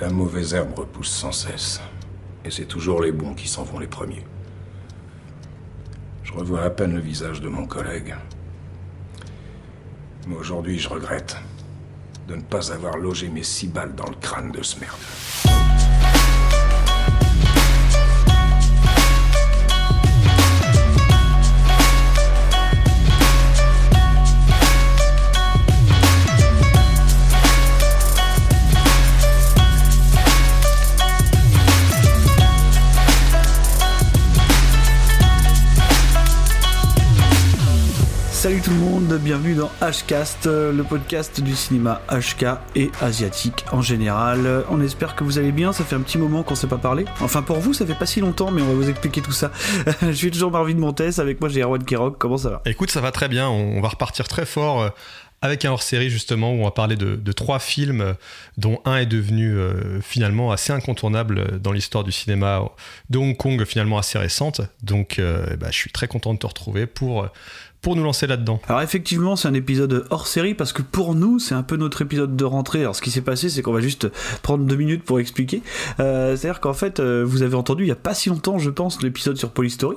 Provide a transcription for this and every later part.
La mauvaise herbe repousse sans cesse. Et c'est toujours les bons qui s'en vont les premiers. Je revois à peine le visage de mon collègue. Mais aujourd'hui, je regrette de ne pas avoir logé mes six balles dans le crâne de ce merde. Salut tout le monde, bienvenue dans Hcast, le podcast du cinéma HK et asiatique en général. On espère que vous allez bien, ça fait un petit moment qu'on s'est pas parlé. Enfin pour vous, ça fait pas si longtemps, mais on va vous expliquer tout ça. Je suis toujours Marvin Montes, avec moi j'ai Erwan Kirok, comment ça va? Écoute, ça va très bien, on va repartir très fort euh, avec un hors-série justement où on va parler de, trois films euh, dont un est devenu euh, finalement assez incontournable dans l'histoire du cinéma de Hong Kong finalement assez récente. Donc euh, bah, je suis très content de te retrouver pour, euh, pour nous lancer là-dedans. Alors effectivement, c'est un épisode hors série parce que pour nous, c'est un peu notre épisode de rentrée. Alors ce qui s'est passé, c'est qu'on va juste prendre deux minutes pour expliquer. Euh, C'est-à-dire qu'en fait, euh, vous avez entendu il y a pas si longtemps, je pense, l'épisode sur Polystory.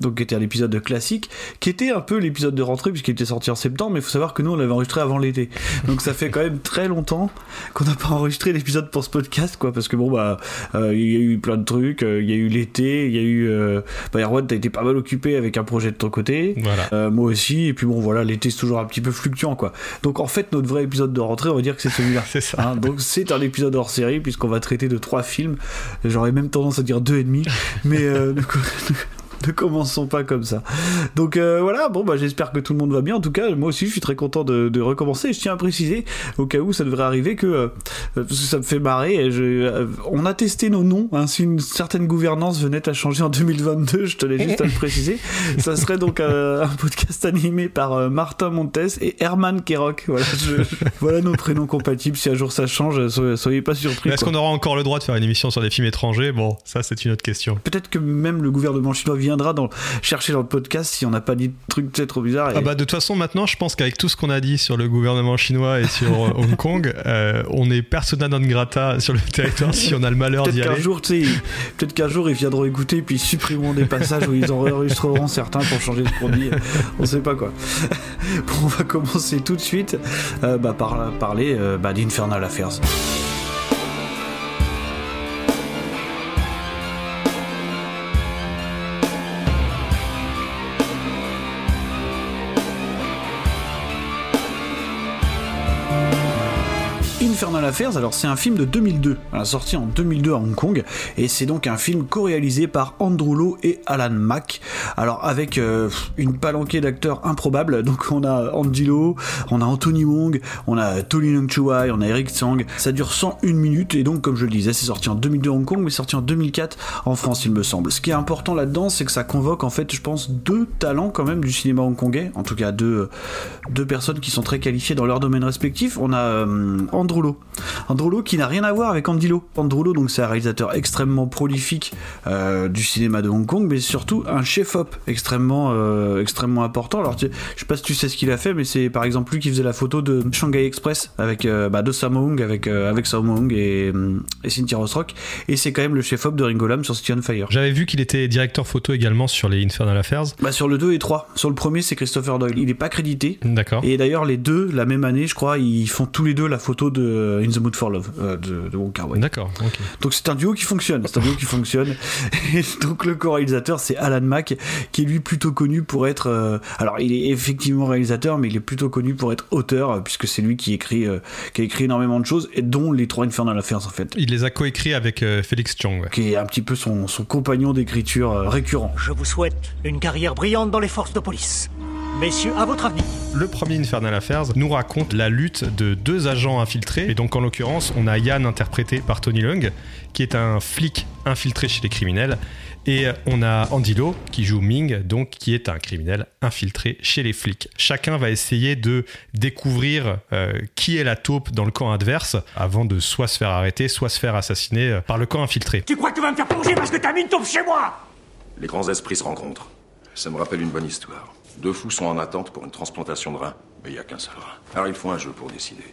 Donc qui était un épisode classique, qui était un peu l'épisode de rentrée puisqu'il était sorti en septembre, mais il faut savoir que nous on l'avait enregistré avant l'été. Donc ça fait quand même très longtemps qu'on n'a pas enregistré l'épisode pour ce podcast, quoi, parce que bon bah euh, il y a eu plein de trucs, euh, il y a eu l'été, il y a eu euh, bah Erwan t'as été pas mal occupé avec un projet de ton côté, Voilà. moi aussi, et puis bon voilà l'été c'est toujours un petit peu fluctuant quoi. Donc en fait notre vrai épisode de rentrée on va dire que c'est celui-là. C'est ça. Hein, donc c'est un épisode hors série puisqu'on va traiter de trois films. J'aurais même tendance à dire deux et demi, mais ne, co- ne commençons pas comme ça. Donc euh, voilà, bon bah j'espère que tout le monde va bien. En tout cas, moi aussi je suis très content de, de recommencer. Je tiens à préciser, au cas où ça devrait arriver, que euh, parce que ça me fait marrer. et je- euh, on a testé nos noms. hein, si une certaine gouvernance venait à changer en 2022, je tenais juste à le préciser. Ça serait donc un podcast animé par Martin Montes et Herman Kerok. Voilà, je- je- voilà nos prénoms compatibles. Si un jour ça change, soyez, soyez pas surpris. Est-ce qu'on aura encore le droit de faire une émission sur des films étrangers? Bon, ça c'est une autre question. Peut-être que même le gouvernement chinois viendra dans, chercher dans le podcast si on n'a pas dit de trucs peut-être trop bizarres. et- Ah bah de toute façon maintenant je pense qu'avec tout ce qu'on a dit sur le gouvernement chinois et sur euh, Hong Kong, euh, on est persona non grata sur le territoire si on a le malheur d'y aller. jour, peut-être qu'un jour ils viendront écouter puis ils supprimeront des passages où ils enregistreront certains pour changer qu'on dit. On sait pas quoi. Bon, on va commencer tout de suite euh, bah, par parler euh, bah, d'Infernal Affairs. Alors c'est un film de 2002, voilà, sorti en 2002 à Hong Kong, et c'est donc un film co-réalisé par Andrew Lowe et Alan Mack. Alors avec euh, une palanquée d'acteurs improbables, donc on a Andy Lau, on a Anthony Wong, on a Tony Leung Chuai, on a Eric Tsang. Ça dure 101 minutes, et donc comme je le disais, c'est sorti en 2002 à Hong Kong, mais sorti en 2004 en France, il me semble. Ce qui est important là-dedans, c'est que ça convoque en fait, je pense, deux talents quand même du cinéma hongkongais, en tout cas deux, deux personnes qui sont très qualifiées dans leur domaine respectif. On a euh, Andrew Lowe. Andrew Lowe qui n'a rien à voir avec. Andrew Lowe, donc c'est un réalisateur extrêmement prolifique euh, du cinéma de Hong Kong, mais surtout un chef-op extrêmement, euh, extrêmement important. Alors tu- je sais pas si tu sais ce qu'il a fait, mais c'est par exemple lui qui faisait la photo de Shanghai Express avec euh, bah, de Sammo Hung, avec avec Sammo Hung et, hum, et Cynthia Rothrock, et c'est quand même le chef-op de Ringo Lam sur City on Fire. J'avais vu qu'il était directeur photo également sur les Infernal Affairs. Bah sur le 2 et 3. Sur le premier, c'est Christopher Doyle. Il est pas crédité. D'accord. Et d'ailleurs, les deux, la même année, je crois, ils font tous les deux la photo de In the Mood for Love euh, de, de Wong Kar-wai. D'accord. Donc c'est un duo qui fonctionne, c'est un duo qui fonctionne. Et donc le co-réalisateur c'est Alan Mack, qui est lui plutôt connu pour être, euh, alors il est effectivement réalisateur, mais il est plutôt connu pour être auteur, euh, puisque c'est lui qui écrit, euh, qui a écrit énormément de choses, et dont les trois Infernal Affairs en fait, Il les a coécrits avec euh, Félix Chong. ouais. qui est un petit peu son, son compagnon d'écriture euh, récurrent. Je vous souhaite une carrière brillante dans les forces de police. Messieurs, à votre avenir. Le premier Infernal Affairs nous raconte la lutte de deux agents infiltrés. Et donc, en l'occurrence, on a Yann interprété par Tony Leung, qui est un flic infiltré chez les criminels. Et on a Andy Lau, qui joue Ming, donc qui est un criminel infiltré chez les flics. Chacun va essayer de découvrir euh, qui est la taupe dans le camp adverse avant de soit se faire arrêter, soit se faire assassiner euh, par le camp infiltré. Tu crois que tu vas me faire plonger parce que t'as mis une taupe chez moi? Les grands esprits se rencontrent. Ça me rappelle une bonne histoire. Deux fous sont en attente pour une transplantation de rein. Mais il n'y a qu'un seul rein. Alors ils font un jeu pour décider.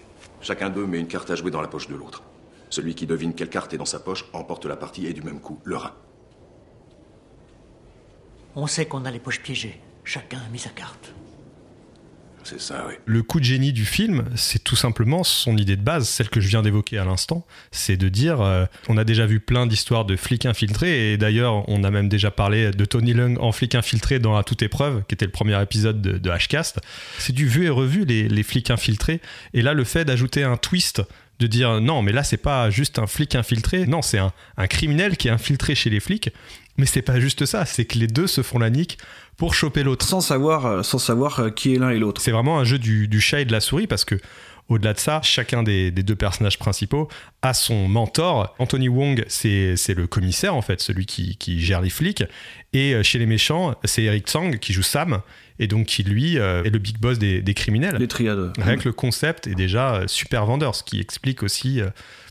Chacun d'eux met une carte à jouer dans la poche de l'autre. Celui qui devine quelle carte est dans sa poche emporte la partie et du même coup le rein. On sait qu'on a les poches piégées. Chacun a mis sa carte. Le coup de génie du film, c'est tout simplement son idée de base, celle que je viens d'évoquer à l'instant, c'est de dire, euh, on a déjà vu plein d'histoires de flics infiltrés, et d'ailleurs, on a même déjà parlé de Tony Lung en flic infiltré dans À toute épreuve, qui était le premier épisode de, de Hcast. C'est du vu et revu, les, les flics infiltrés, et là, le fait d'ajouter un twist de dire non, mais là, c'est pas juste un flic infiltré, non, c'est un, un criminel qui est infiltré chez les flics. Mais c'est pas juste ça, c'est que les deux se font la nique pour choper l'autre. Sans savoir, euh, sans savoir euh, qui est l'un et l'autre. C'est vraiment un jeu du, du chat et de la souris parce que au-delà de ça, chacun des, des deux personnages principaux a son mentor. Anthony Wong, c'est le commissaire en fait, celui qui, qui gère les flics. Et euh, chez les méchants, c'est Eric Tsang qui joue Sam et donc qui lui est le big boss des, des criminels. Les triades. Rien que le concept est déjà super vendeur, ce qui explique aussi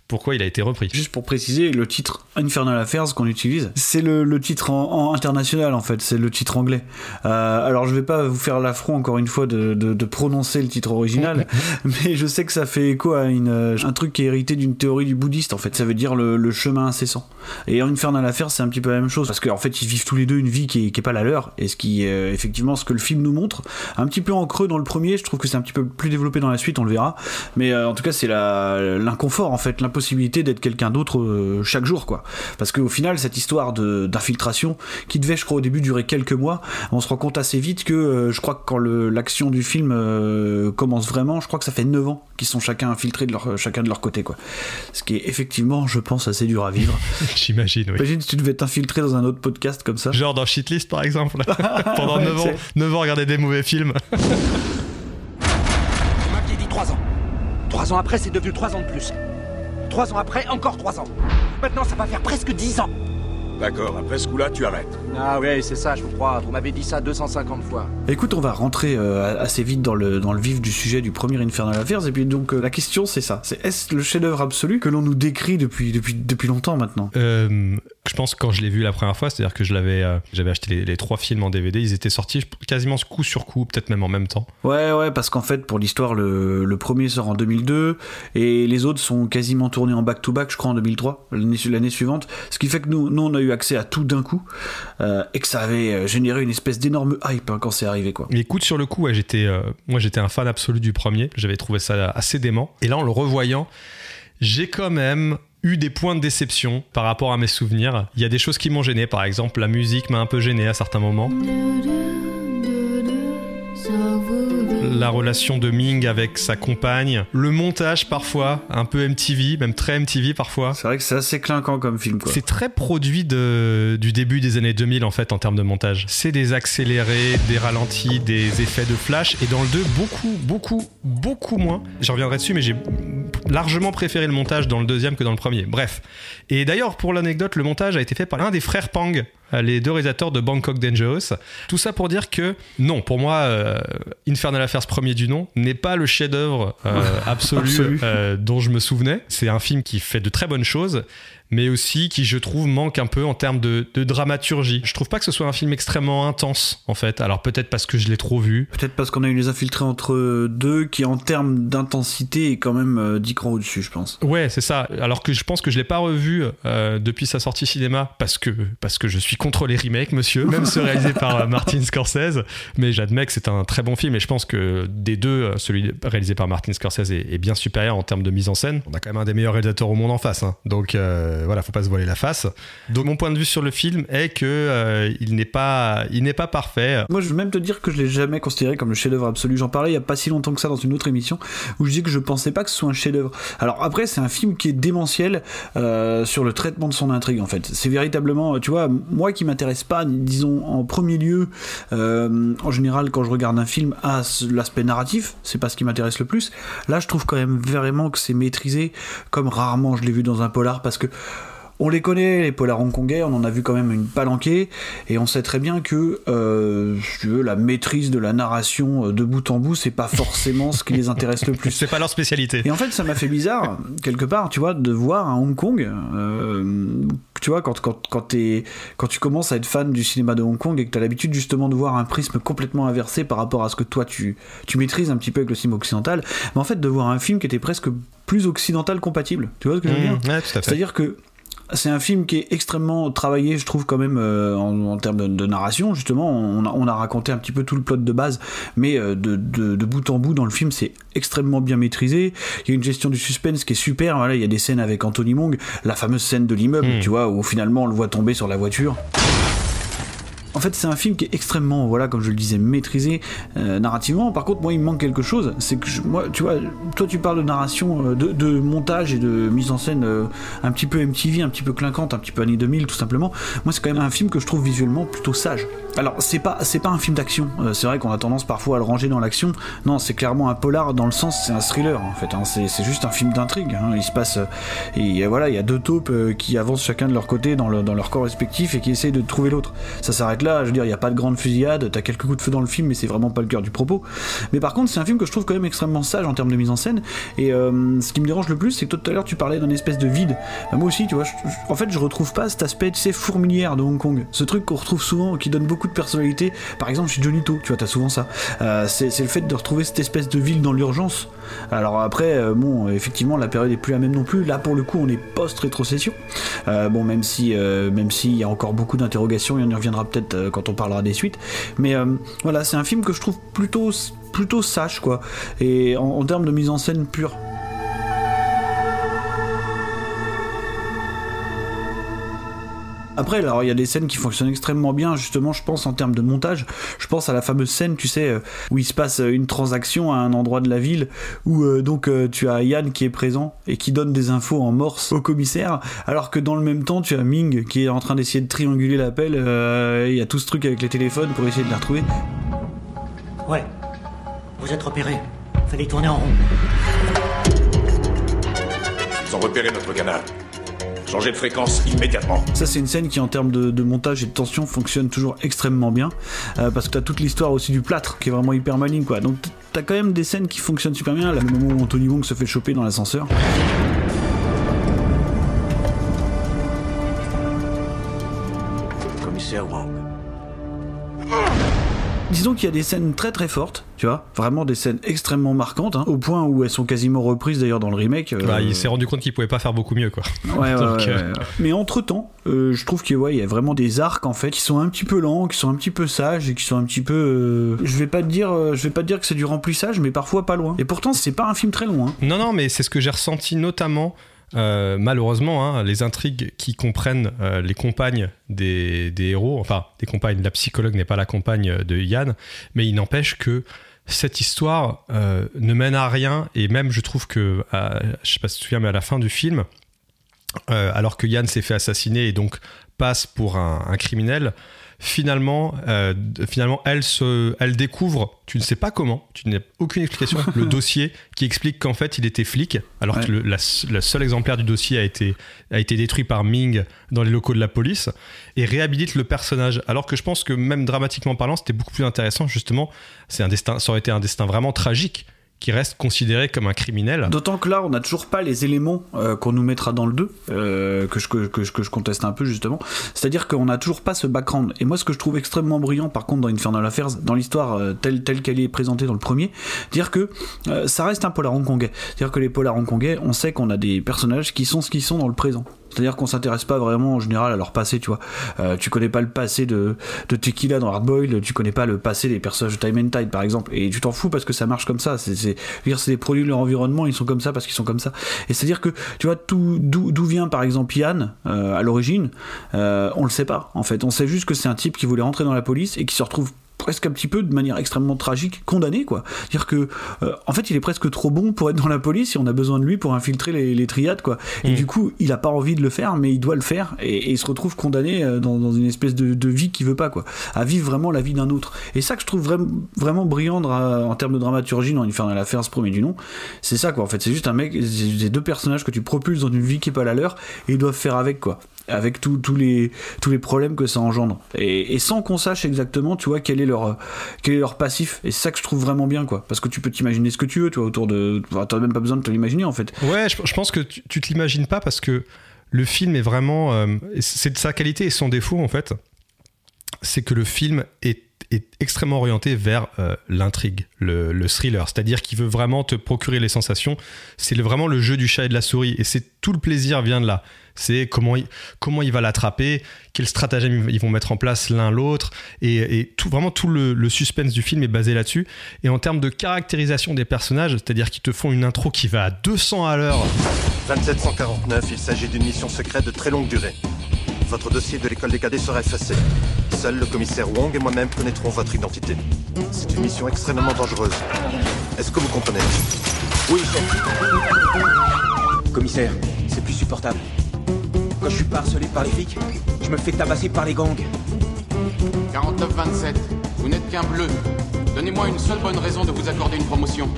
pourquoi il a été repris. Juste pour préciser, le titre Infernal Affairs qu'on utilise, c'est le, le titre en, en international en fait, c'est le titre anglais. Euh, alors je vais pas vous faire l'affront encore une fois de, de, de prononcer le titre original, mais je sais que ça fait écho à une, un truc qui est hérité d'une théorie du bouddhiste en fait. Ça veut dire le, le chemin incessant. Et Infernal Affairs, c'est un petit peu la même chose parce qu'en fait ils vivent tous les deux une vie qui est, qui est pas la leur et ce qui est euh, effectivement ce que le film nous montre, un petit peu en creux dans le premier. Je trouve que c'est un petit peu plus développé dans la suite, on le verra. Mais euh, en tout cas c'est l'inconfort en fait, d'être quelqu'un d'autre euh, chaque jour quoi. Parce qu'au final cette histoire de- d'infiltration qui devait je crois au début durer quelques mois, on se rend compte assez vite que euh, je crois que quand le- l'action du film euh, commence vraiment, je crois que ça fait 9 ans qu'ils sont chacun infiltrés de leur, chacun de leur côté quoi. Ce qui est effectivement je pense assez dur à vivre. J'imagine, oui. Imagine si tu devais t'infiltrer dans un autre podcast comme ça. Genre dans Shitlist par exemple. Pendant Ouais, 9 ans, c'est- 9 ans, regarder des mauvais films. Vous m'aviez dit trois ans. Trois ans après, c'est devenu trois ans de plus. Trois ans après, encore trois ans. Maintenant, ça va faire presque dix ans. D'accord, après ce coup-là, tu arrêtes. Ah ouais, c'est ça, je vous crois. Vous m'avez dit ça 250 fois. Écoute, on va rentrer euh, assez vite dans le, dans le vif du sujet du premier Infernal Affairs. Et puis donc euh, la question c'est ça, c'est est-ce le chef-d'œuvre absolu que l'on nous décrit depuis, depuis, depuis longtemps maintenant? Euh, je pense que quand je l'ai vu la première fois, c'est-à-dire que je l'avais, euh, j'avais acheté les, les trois films en DVD, ils étaient sortis quasiment coup sur coup, peut-être même en même temps. Ouais, ouais, parce qu'en fait, pour l'histoire, le, le premier sort en 2002 et les autres sont quasiment tournés en back-to-back, je crois, en 2003, l'année suivante. Ce qui fait que nous, nous, on a eu accès à tout d'un coup euh, et que ça avait euh, généré une espèce d'énorme hype hein, quand c'est arrivé, quoi. Mais écoute, sur le coup, ouais, j'étais, euh, moi j'étais un fan absolu du premier, j'avais trouvé ça assez dément. Et là, en le revoyant, j'ai quand même eu des points de déception par rapport à mes souvenirs. Il y a des choses qui m'ont gêné, par exemple, la musique m'a un peu gêné à certains moments. La relation de Ming avec sa compagne, le montage parfois, un peu MTV, même très MTV parfois. C'est vrai que c'est assez clinquant comme film. C'est très produit de, du début des années 2000 en fait en termes de montage. C'est des accélérés, des ralentis, des effets de flash et dans le 2 beaucoup, beaucoup, beaucoup moins. J'en reviendrai dessus mais j'ai largement préféré le montage dans le deuxième que dans le premier. Bref. Et d'ailleurs pour l'anecdote, le montage a été fait par l'un des frères Pang, les deux réalisateurs de Bangkok Dangerous. Tout ça pour dire que non, pour moi, euh, Infernal Affairs premier du nom n'est pas le chef-d'œuvre euh, absolu, Absolu. euh, dont je me souvenais. C'est un film qui fait de très bonnes choses, mais aussi qui, je trouve, manque un peu en termes de, de dramaturgie. Je trouve pas que ce soit un film extrêmement intense, en fait. Alors peut-être parce que je l'ai trop vu. Peut-être parce qu'on a eu les infiltrés entre deux qui, en termes d'intensité, est quand même euh, 10 crans au-dessus, je pense. Ouais, c'est ça. Alors que je pense que je l'ai pas revu euh, depuis sa sortie cinéma parce que parce que je suis contre les remakes, monsieur. Même ceux réalisés par euh, Martin Scorsese. Mais j'admets que c'est un très bon film et je pense que des deux, euh, celui réalisé par Martin Scorsese est, est bien supérieur en termes de mise en scène. On a quand même un des meilleurs réalisateurs au monde en face. hein. Donc euh, voilà, faut pas se voiler la face. Donc mon point de vue sur le film est que euh, il n'est pas il n'est pas parfait. Moi, je veux même te dire que je l'ai jamais considéré comme le chef-d'œuvre absolu. J'en parlais il y a pas si longtemps que ça dans une autre émission où je disais que je pensais pas que ce soit un chef-d'œuvre. Alors après, c'est un film qui est démentiel euh, sur le traitement de son intrigue. En fait, c'est véritablement, tu vois, moi qui m'intéresse pas, disons en premier lieu, euh, en général quand je regarde un film à l'aspect narratif, c'est pas ce qui m'intéresse le plus. Là, je trouve quand même vraiment que c'est maîtrisé comme rarement je l'ai vu dans un polar parce que on les connaît, les polars hongkongais, on en a vu quand même une palanquée, et on sait très bien que, euh, si tu veux, la maîtrise de la narration euh, de bout en bout, c'est pas forcément ce qui les intéresse le plus. C'est pas leur spécialité. Et en fait, ça m'a fait bizarre, quelque part, tu vois, de voir un Hong Kong, euh, tu vois, quand, quand, quand, quand tu commences à être fan du cinéma de Hong Kong et que tu as l'habitude justement de voir un prisme complètement inversé par rapport à ce que toi tu, tu maîtrises un petit peu avec le cinéma occidental, mais en fait de voir un film qui était presque plus occidental compatible. Tu vois ce que je veux dire? Mmh, ouais. C'est-à-dire que c'est un film qui est extrêmement travaillé, je trouve, quand même, euh, en, en termes de, de narration, justement. On a, on a raconté un petit peu tout le plot de base, mais euh, de, de- de bout en bout, dans le film, c'est extrêmement bien maîtrisé. Il y a une gestion du suspense qui est super. Voilà, il y a des scènes avec Anthony Mong, la fameuse scène de l'immeuble, Hmm. tu vois, où finalement on le voit tomber sur la voiture. En fait, c'est un film qui est extrêmement, voilà, comme je le disais, maîtrisé euh, narrativement. Par contre, moi, il me manque quelque chose. C'est que, moi, tu vois, toi, tu parles de narration, euh, de, montage et de mise en scène euh, un petit peu MTV, un petit peu clinquante, un petit peu années 2000, tout simplement. Moi, c'est quand même un film que je trouve visuellement plutôt sage. Alors, c'est pas, c'est pas un film d'action. C'est vrai qu'on a tendance parfois à le ranger dans l'action. Non, c'est clairement un polar dans le sens, c'est un thriller en fait. hein. C'est, juste un film d'intrigue. hein. Il se passe, et voilà, il y a deux taupes qui avancent chacun de leur côté dans, le- dans leur corps respectif et qui essayent de trouver l'autre. Ça s'arrête là. Je veux dire, il n'y a pas de grande fusillade. T'as quelques coups de feu dans le film, mais c'est vraiment pas le cœur du propos. Mais par contre, c'est un film que je trouve quand même extrêmement sage en termes de mise en scène. Et euh, ce qui me dérange le plus, c'est que tout à l'heure, tu parlais d'un espèce de vide. Bah, moi aussi, tu vois, en fait, je retrouve pas cet aspect, tu sais, fourmilière de Hong Kong. Ce truc qu'on retrouve souvent, qui donne beaucoup de personnalité. Par exemple, chez Johnny To, tu vois, t'as souvent ça. Euh, c'est le fait de retrouver cette espèce de ville dans l'urgence. Alors après, euh, bon, effectivement, la période est plus la même non plus. Là, pour le coup, on est post-rétrocession. Bon, même si, même s'il y a encore beaucoup d'interrogations, et on y reviendra peut-être euh, quand on parlera des suites. Mais euh, voilà, c'est un film que je trouve plutôt, plutôt sage, quoi. Et en, en termes de mise en scène pure. Après, alors il y a des scènes qui fonctionnent extrêmement bien, justement, je pense en termes de montage. Je pense à la fameuse scène, tu sais, euh, où il se passe euh, une transaction à un endroit de la ville, où euh, donc euh, tu as Yann qui est présent et qui donne des infos en morse au commissaire, alors que dans le même temps, tu as Ming qui est en train d'essayer de trianguler l'appel. euh, Il y a tout ce truc avec les téléphones pour essayer de la retrouver. Ouais. Vous êtes repéré. Fallait tourner en rond. Ils ont repéré notre canal. Changez de fréquence immédiatement. Ça, c'est une scène qui, en termes de, montage et de tension, fonctionne toujours extrêmement bien. euh, parce que t'as toute l'histoire aussi du plâtre qui est vraiment hyper maligne, quoi. Donc, t'as quand même des scènes qui fonctionnent super bien. Le moment où Anthony Wong se fait choper dans l'ascenseur. Disons qu'il y a des scènes très très fortes, tu vois, vraiment des scènes extrêmement marquantes, hein, au point où elles sont quasiment reprises d'ailleurs dans le remake. euh, Bah, il s'est rendu compte qu'il pouvait pas faire beaucoup mieux, quoi. Ouais, ouais, Donc, ouais, euh, ouais. Mais entre temps, je trouve qu'il ouais, y a vraiment des arcs en fait qui sont un petit peu lents, qui sont un petit peu sages et qui sont un petit peu. euh, Je vais pas te dire, euh, je vais pas te dire que c'est du remplissage, mais parfois pas loin. Et pourtant, c'est pas un film très long. Hein. Non, non, mais c'est ce que j'ai ressenti notamment. Euh, malheureusement, hein, les intrigues qui comprennent euh, les compagnes des, héros, enfin, des compagnes, la psychologue n'est pas la compagne de Yann, mais il n'empêche que cette histoire euh, ne mène à rien, et même je trouve que, à- je sais pas si tu te souviens, mais à la fin du film, alors que Yann s'est fait assassiner et donc passe pour un criminel, finalement, euh, finalement elle, se, elle découvre, tu ne sais pas comment, tu n'as aucune explication, le dossier qui explique qu'en fait il était flic, alors Ouais. que le la, le seul exemplaire du dossier a été, a été détruit par Ming dans les locaux de la police, et réhabilite le personnage. Alors que je pense que même dramatiquement parlant, c'était beaucoup plus intéressant, justement, c'est un destin, ça aurait été un destin vraiment tragique qui reste considéré comme un criminel. D'autant que là, on n'a toujours pas les éléments euh, qu'on nous mettra dans le 2, euh, que, je, conteste un peu justement. C'est-à-dire qu'on n'a toujours pas ce background. Et moi, ce que je trouve extrêmement brillant, par contre, dans Infernal Affairs, dans l'histoire euh, telle, qu'elle est présentée dans le premier, dire que ça reste un polar hongkongais. C'est-à-dire que les polars hongkongais, on sait qu'on a des personnages qui sont ce qu'ils sont dans le présent. C'est-à-dire qu'on s'intéresse pas vraiment en général à leur passé, tu vois. Euh, tu connais pas le passé de, de Tequila dans Hardboiled, tu connais pas le passé des personnages de Time and Tide par exemple, et tu t'en fous parce que ça marche comme ça. C'est, des produits de leur environnement, ils sont comme ça parce qu'ils sont comme ça. Et c'est-à-dire que, tu vois, d'où vient par exemple Yann euh, à l'origine, euh, on le sait pas en fait. On sait juste que c'est un type qui voulait rentrer dans la police et qui se retrouve presque un petit peu de manière extrêmement tragique condamné quoi. Dire que euh, en fait il est presque trop bon pour être dans la police et on a besoin de lui pour infiltrer les, triades quoi. Et mm. du coup il a pas envie de le faire mais il doit le faire et, il se retrouve condamné euh, dans, une espèce de, vie qu'il veut pas quoi. À vivre vraiment la vie d'un autre. Et ça que je trouve vraiment, vraiment brillant en termes de dramaturgie dans Infernal Affairs premier du nom. C'est ça quoi en fait. C'est juste un mec, des deux personnages que tu propulses dans une vie qui est pas la leur et ils doivent faire avec quoi avec tous les, tous les problèmes que ça engendre. Et, sans qu'on sache exactement, tu vois, quel est leur, quel est leur passif. Et ça que je trouve vraiment bien, quoi. Parce que tu peux t'imaginer ce que tu veux, tu vois, autour de. T'as même pas besoin de te l'imaginer, en fait. Ouais, je, pense que tu, tu te l'imagines pas parce que le film est vraiment. Euh, c'est de sa qualité et son défaut, en fait. C'est que le film est est extrêmement orienté vers euh, l'intrigue, le, thriller, c'est-à-dire qu'il veut vraiment te procurer les sensations. C'est vraiment le jeu du chat et de la souris, et c'est tout le plaisir vient de là c'est comment il, va l'attraper, quel stratagème ils vont mettre en place l'un l'autre, et, vraiment tout le, suspense du film est basé là-dessus. Et en termes de caractérisation des personnages, c'est-à-dire qu'ils te font une intro qui va à 200 à l'heure. 2749, il s'agit d'une mission secrète de très longue durée. Votre dossier de l'école des cadets sera effacé. Seul le commissaire Wong et moi-même connaîtrons votre identité. C'est une mission extrêmement dangereuse. Est-ce que vous comprenez Oui, chef. Commissaire, c'est plus supportable. Quand je suis pas harcelé par les flics, je me fais tabasser par les gangs. 49-27, vous n'êtes qu'un bleu. Donnez-moi une seule bonne raison de vous accorder une promotion.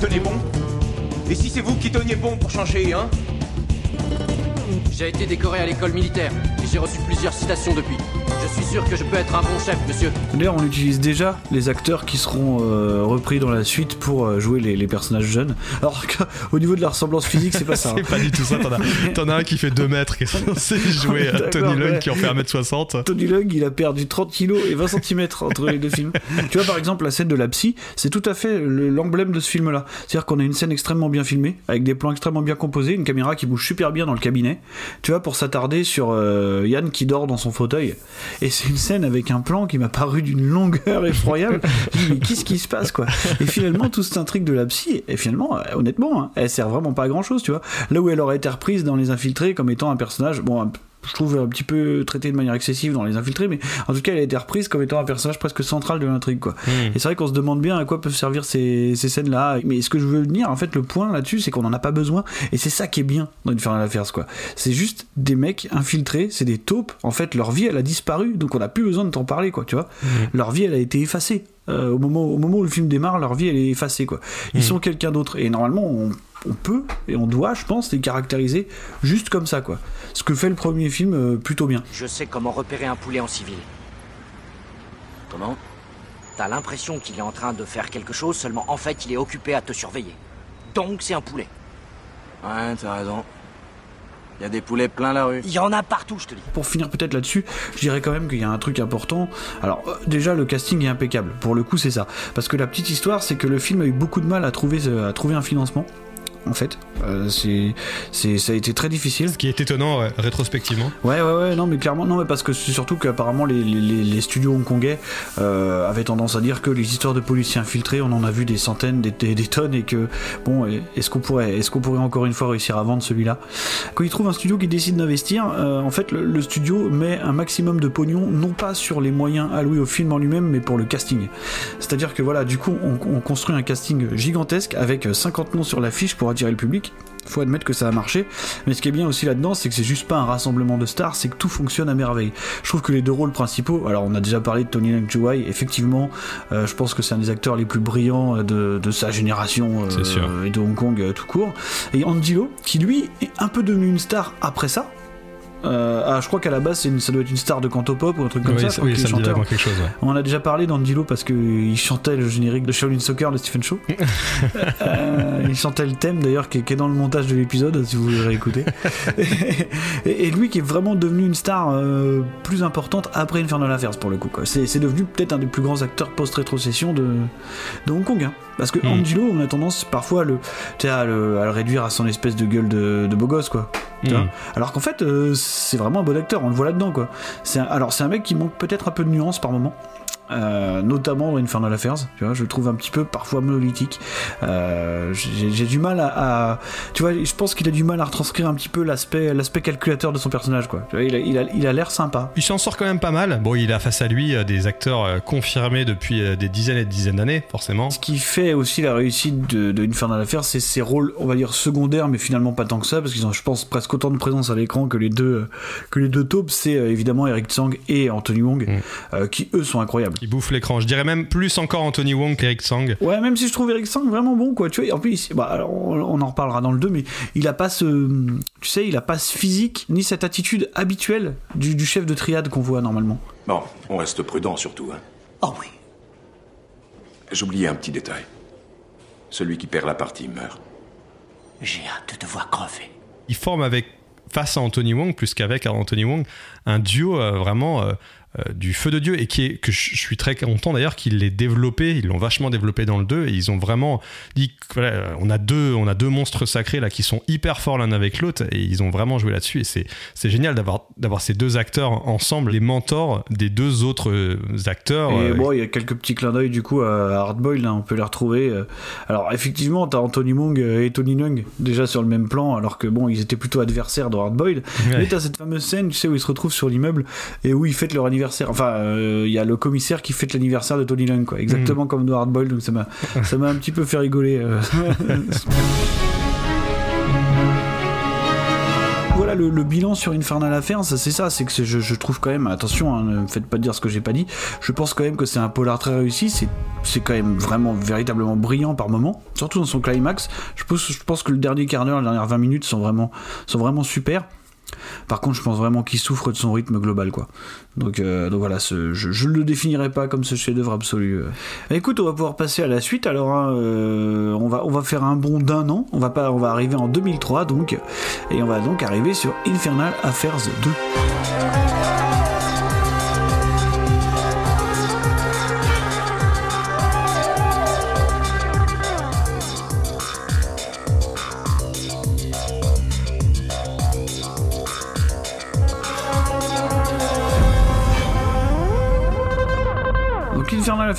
Tenez bon Et si c'est vous qui teniez bon pour changer, hein? J'ai été décoré à l'école militaire et j'ai reçu plusieurs citations depuis. Je suis sûr que je peux être un bon chef, monsieur. D'ailleurs, on utilise déjà les acteurs qui seront euh, repris dans la suite pour euh, jouer les, personnages jeunes. Alors qu'au niveau de la ressemblance physique, c'est pas ça. c'est hein. pas du tout ça. T'en as, as, un qui fait 2 mètres qui est censé jouer à Tony Lung qui en fait 1m60. Tony Lung, il a perdu 30 kilos et 20 cm entre les deux films. tu vois, par exemple, la scène de la psy, c'est tout à fait l'emblème de ce film-là. C'est-à-dire qu'on a une scène extrêmement bien filmée, avec des plans extrêmement bien composés, une caméra qui bouge super bien dans le cabinet. Tu vois, pour s'attarder sur euh, Yann qui dort dans son fauteuil. Et c'est une scène avec un plan qui m'a paru d'une longueur effroyable. mais qu'est-ce qui se passe, quoi? Et finalement, tout cet intrigue de la psy, et finalement, euh, honnêtement, hein, elle sert vraiment pas à grand chose, tu vois. Là où elle aurait été reprise dans Les Infiltrés comme étant un personnage, bon, je trouve un petit peu traité de manière excessive dans les infiltrés, mais en tout cas elle a été reprise comme étant un personnage presque central de l'intrigue quoi. Hmm. Et c'est vrai qu'on se demande bien à quoi peuvent servir ces, ces scènes là. Mais ce que je veux dire, en fait, le point là-dessus, c'est qu'on en a pas besoin, et c'est ça qui est bien dans Infernal Affairs quoi. C'est juste des mecs infiltrés, c'est des taupes. En fait, leur vie elle a disparu, donc on n'a plus besoin de t'en parler quoi, tu vois. Hmm. Leur vie elle a été effacée. Euh, au, moment, au moment où le film démarre, leur vie elle est effacée quoi. Ils hmm. sont quelqu'un d'autre. Et normalement, on on peut et on doit, je pense, les caractériser juste comme ça, quoi. Ce que fait le premier film euh, plutôt bien. Je sais comment repérer un poulet en civil. Comment? T'as l'impression qu'il est en train de faire quelque chose, seulement en fait il est occupé à te surveiller. Donc c'est un poulet. Ouais, t'as raison. Il y a des poulets plein la rue. Il y en a partout, je te dis. Pour finir peut-être là-dessus, je dirais quand même qu'il y a un truc important. Alors euh, déjà le casting est impeccable. Pour le coup c'est ça. Parce que la petite histoire c'est que le film a eu beaucoup de mal à trouver, euh, à trouver un financement en fait. Euh, c'est, ça a été très difficile. Ce qui est étonnant rétrospectivement. Ouais, ouais, ouais, non, mais clairement, non, mais parce que c'est surtout qu'apparemment les, les, studios hongkongais euh, avaient tendance à dire que les histoires de policiers infiltrés, on en a vu des centaines, des, des, tonnes, et que bon, est-ce qu'on pourrait, est-ce qu'on pourrait encore une fois réussir à vendre celui-là? Quand ils trouvent un studio qui décide d'investir, euh, en fait, le, studio met un maximum de pognon, non pas sur les moyens alloués au film en lui-même, mais pour le casting. C'est-à-dire que voilà, du coup, on, on construit un casting gigantesque avec 50 noms sur l'affiche pour attirer le public. Faut admettre que ça a marché, mais ce qui est bien aussi là-dedans, c'est que c'est juste pas un rassemblement de stars, c'est que tout fonctionne à merveille. Je trouve que les deux rôles principaux, alors on a déjà parlé de Tony Leung effectivement, euh, je pense que c'est un des acteurs les plus brillants de, sa génération euh, et de Hong Kong euh, tout court. Et Andy Lo, qui lui est un peu devenu une star après ça, euh, ah, je crois qu'à la base, une, ça doit être une star de canto pop ou un truc comme ça. Oui, ça me quelque chose. On a déjà parlé d'Andilo parce qu'il chantait le générique de Shaolin Soccer de Stephen Shaw. euh, il chantait le thème d'ailleurs qui, est dans le montage de l'épisode si vous voulez réécouter. et, lui qui est vraiment devenu une star euh, plus importante après Infernal Affairs pour le coup. C'est devenu peut-être un des plus grands acteurs post-rétrocession de, de Hong Kong. Hein. Parce que hmm. Angelo, on a tendance parfois à le, à le, à le réduire à son espèce de gueule de, de beau gosse, quoi. Hmm. Alors qu'en fait, euh, c'est vraiment un bon acteur, on le voit là-dedans, quoi. alors, c'est un mec qui manque peut-être un peu de nuance par moment. Euh, notamment dans Infernal Affairs. Tu vois, je le trouve un petit peu parfois monolithique. Euh, j'ai du mal à, tu vois, je pense qu'il a du mal à retranscrire un petit peu l'aspect, calculateur de son personnage, quoi. Tu vois, il a, l'air sympa. Il s'en sort quand même pas mal. Bon, il a face à lui euh, des acteurs confirmés depuis des dizaines et des dizaines d'années, forcément. Ce qui fait aussi la réussite de, de Infernal Affairs, c'est ses rôles, on va dire secondaires, mais finalement pas tant que ça, parce qu'ils ont, je pense, presque autant de présence à l'écran que les deux, que les deux taupes. C'est évidemment Eric Tsang et Anthony Wong, mm. qui eux sont incroyables. Ils bouffent l'écran. Je dirais même plus encore Anthony Wong qu'Eric Tsang. Ouais, même si je trouve Eric Tsang vraiment bon, quoi. Tu vois, en plus, bah, alors, on, en reparlera dans le 2, mais il a pas ce, tu sais, il a pas ce physique ni cette attitude habituelle du, du chef de triade qu'on voit normalement. Bon, on reste prudent surtout, hein. Oh oui. J'oubliais un petit détail. Celui qui perd la partie meurt. J'ai hâte de te voir crever. Il forme avec face à Anthony Wong plus qu'avec Anthony Wong un duo euh, vraiment euh, du feu de Dieu et qui est, que je suis très content d'ailleurs qu'ils l'aient développé, ils l'ont vachement développé dans le 2 et ils ont vraiment dit voilà, on a deux on a deux monstres sacrés là qui sont hyper forts l'un avec l'autre et ils ont vraiment joué là-dessus et c'est c'est génial d'avoir d'avoir ces deux acteurs ensemble les mentors des deux autres euh, acteurs. Et euh, bon, il y a quelques petits clins d'œil du coup à Hardboil, on peut les retrouver. Alors effectivement, t'as Anthony Mong et Tony Nung déjà sur le même plan alors que bon, ils étaient plutôt adversaires dans Hardboil. Ouais. Mais t'as cette fameuse scène, tu sais où ils se retrouvent sur l'immeuble et où ils fêtent leur anniversaire Enfin, euh, il y a le commissaire qui fête l'anniversaire de Tony Lung, quoi. Exactement mm. comme dans Hardboiled, donc ça m'a, ça m'a un petit peu fait rigoler. Euh. voilà le, bilan sur Infernal Affairs, c'est ça, c'est que je, trouve quand même, attention, hein, ne me faites pas dire ce que j'ai pas dit, je pense quand même que c'est un polar très réussi, c'est, c'est quand même vraiment véritablement brillant par moment, surtout dans son climax. Je pense, je pense que le dernier quart d'heure, les dernières 20 minutes sont vraiment, sont vraiment super. Par contre, je pense vraiment qu'il souffre de son rythme global, quoi. Donc, euh, voilà, je ne le définirai pas comme ce chef-d'œuvre absolu. Écoute, on va pouvoir passer à la suite. Alors, hein, euh, on, va, on va faire un bond d'un an. On va, pas, on va arriver en 2003, donc, et on va donc arriver sur Infernal Affairs 2.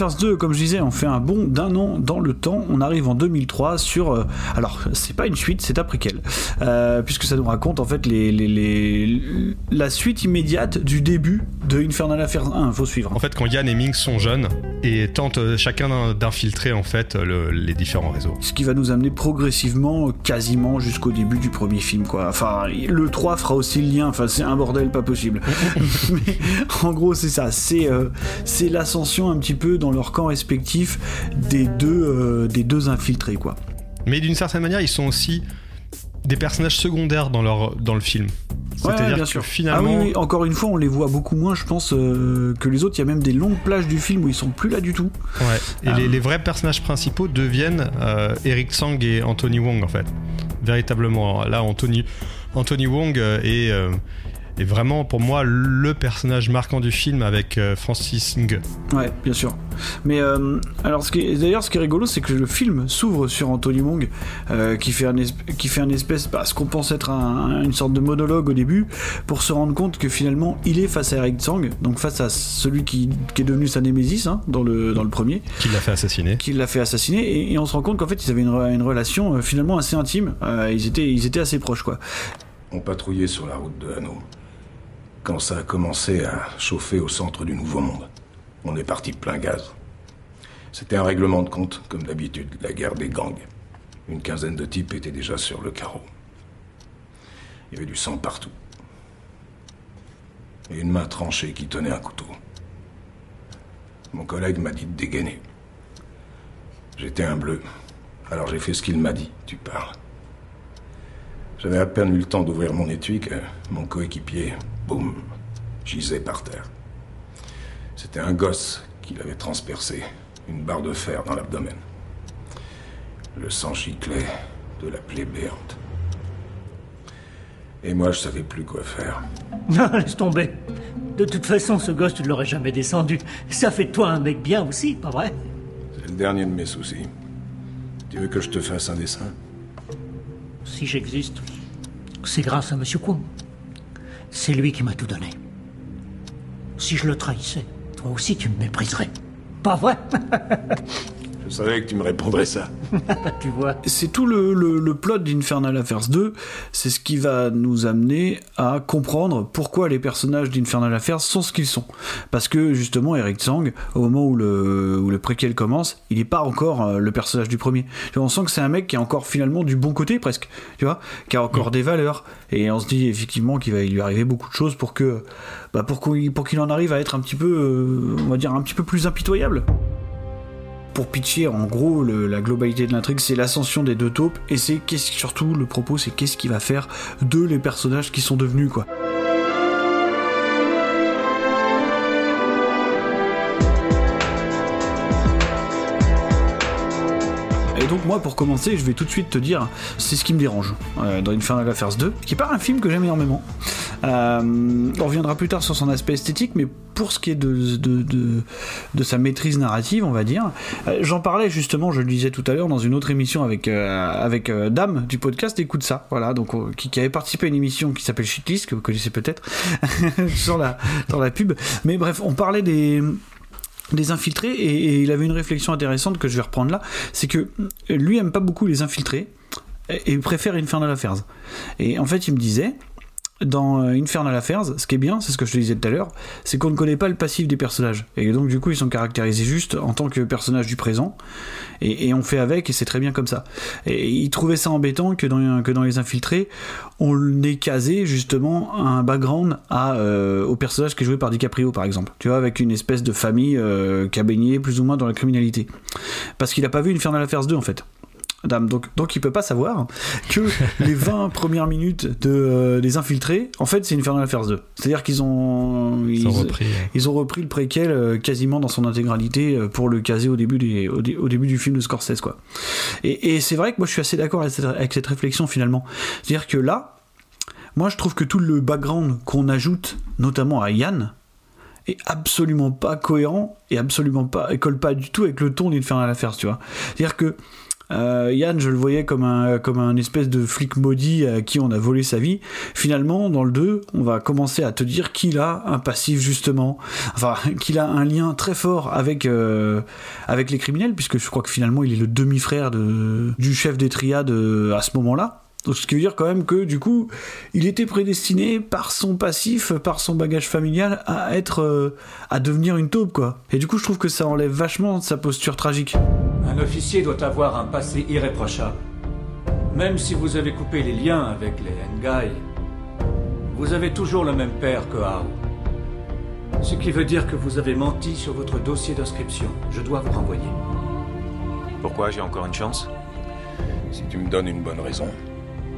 Affairs 2, comme je disais, on fait un bond d'un an dans le temps. On arrive en 2003 sur. Euh, alors, c'est pas une suite, c'est après quelle euh, Puisque ça nous raconte en fait les, les, la suite immédiate du début de Infernal Affairs 1. Faut suivre. En fait, quand Yann et Ming sont jeunes et tentent euh, chacun d'infiltrer en fait les différents réseaux. Ce qui va nous amener progressivement, quasiment jusqu'au début du premier film, quoi. Enfin, le 3 fera aussi le lien. Enfin, c'est un bordel pas possible. Mais en gros, c'est ça. C'est c'est l'ascension un petit peu dans leur camp respectif des deux, euh, des deux infiltrés, quoi. Mais d'une certaine manière, ils sont aussi des personnages secondaires dans, leur, dans le film. C'est-à-dire que sûr. finalement. Ah oui, encore une fois, on les voit beaucoup moins, je pense, euh, que les autres. Il y a même des longues plages du film où ils sont plus là du tout. Ouais. Et les, ah. vrais personnages principaux deviennent euh, Eric Sang et Anthony Wong, en fait. Véritablement. Là, Anthony, Anthony Wong est et vraiment pour moi le personnage marquant du film avec euh, Francis Ng. Ouais, bien sûr. Mais euh, alors ce qui d'ailleurs ce qui est rigolo c'est que le film s'ouvre sur Anthony Wong euh, qui fait un qui fait un espèce bah, ce qu'on pense être une sorte de monologue au début pour se rendre compte que finalement il est face à Eric Tsang donc face à celui qui, qui est devenu sa némésis hein, dans le dans le premier qui l'a fait assassiner qui l'a fait assassiner et, on se rend compte qu'en fait ils avaient une, une relation finalement assez intime ils étaient ils étaient assez proches quoi on patrouillait sur la route de Hanau quand ça a commencé à chauffer au centre du Nouveau Monde. On est parti plein gaz. C'était un règlement de compte, comme d'habitude, la guerre des gangs. Une quinzaine de types étaient déjà sur le carreau. Il y avait du sang partout. Et une main tranchée qui tenait un couteau. Mon collègue m'a dit de dégainer. J'étais un bleu. Alors j'ai fait ce qu'il m'a dit, tu parles. J'avais à peine eu le temps d'ouvrir mon étui que mon coéquipier boum, gisait par terre. C'était un gosse qui l'avait transpercé, une barre de fer dans l'abdomen. Le sang giclait de la plaie béante. Et moi, je savais plus quoi faire. Non, laisse tomber. De toute façon, ce gosse, tu ne l'aurais jamais descendu. Ça fait de toi un mec bien aussi, pas vrai? C'est le dernier de mes soucis. Tu veux que je te fasse un dessin? Si j'existe, c'est grâce à Monsieur Kwon. C'est lui qui m'a tout donné. Si je le trahissais, Toi aussi, tu me mépriserais. Pas vrai? Je savais que tu me répondrais ça. Tu vois C'est tout le, le- le plot d'Infernal Affairs 2, c'est ce qui va nous amener à comprendre pourquoi les personnages d'Infernal Affairs sont ce qu'ils sont. Parce que justement, Eric Tsang, au moment où le, où le préquel commence, il n'est pas encore euh, le personnage du premier. Tu vois, on sent que c'est un mec qui est encore finalement du bon côté presque, tu vois, qui a encore des valeurs. Et on se dit effectivement qu'il va lui arriver beaucoup de choses pour que, bah, pour qu'il pour qu'il en arrive à être un petit peu, euh, on va dire, un petit peu plus impitoyable pour pitcher en gros la globalité de l'intrigue c'est l'ascension des deux taupes et c'est surtout le propos c'est qu'est-ce qui va faire de les personnages qui sont devenus quoi donc moi pour commencer je vais tout de suite te dire c'est ce qui me dérange euh, dans Infernal Affairs 2 qui est pas un film que j'aime énormément. Euh, on reviendra plus tard sur son aspect esthétique mais pour ce qui est de, sa maîtrise narrative on va dire euh, j'en parlais justement je le disais tout à l'heure dans une autre émission avec, avec Dame du podcast Écoute ça voilà donc qui, qui avait participé à une émission qui s'appelle Shitlist que vous connaissez peut-être sur la, dans la pub. Mais bref on parlait des des infiltrés. Et, il avait une réflexion intéressante que je vais reprendre là. C'est que lui aime pas beaucoup les infiltrés et, et préfère Infernal Affairs et en fait il me disait dans euh, Infernal Affairs, ce qui est bien, c'est ce que je te disais tout à l'heure, c'est qu'on ne connaît pas le passif des personnages. Et donc, du coup, ils sont caractérisés juste en tant que personnages du présent. Et, on fait avec, et c'est très bien comme ça. Et il trouvait ça embêtant que dans, Les Infiltrés, on ait casé justement un background à, euh, au personnage qui est joué par DiCaprio, par exemple. Tu vois, avec une espèce de famille euh, qui a baigné plus ou moins dans la criminalité. Parce qu'il a pas vu Infernal Affairs 2, en fait. Donc, donc il peut pas savoir que les 20 premières minutes de, euh, des infiltrés, en fait, c'est Infernal Affairs 2. C'est-à-dire qu'ils ont, ils, Ils ont repris, euh. ils ont repris le préquel euh, quasiment dans son intégralité euh, pour le caser au début, des, au, dé- au début du film de Scorsese, quoi. Et, et c'est vrai que moi, je suis assez d'accord avec cette, avec cette réflexion finalement. C'est-à-dire que là, moi, je trouve que tout le background qu'on ajoute, notamment à Yann, est absolument pas cohérent et absolument pas, et colle pas du tout avec le ton d'Infernal Affairs, tu vois. C'est-à-dire que euh, Yann, je le voyais comme un, comme un espèce de flic maudit à qui on a volé sa vie. Finalement, dans le 2, on va commencer à te dire qu'il a un passif, justement. Enfin, qu'il a un lien très fort avec, euh, avec les criminels, puisque je crois que finalement, il est le demi-frère de, du chef des triades euh, à ce moment-là. Donc, ce qui veut dire quand même que du coup, il était prédestiné par son passif, par son bagage familial, à être, euh, à devenir une taupe, quoi. Et du coup, je trouve que ça enlève vachement de sa posture tragique. Un officier doit avoir un passé irréprochable. Même si vous avez coupé les liens avec les Ngai, vous avez toujours le même père que Hao. Ce qui veut dire que vous avez menti sur votre dossier d'inscription. Je dois vous renvoyer. Pourquoi j'ai encore une chance? Si tu me donnes une bonne raison.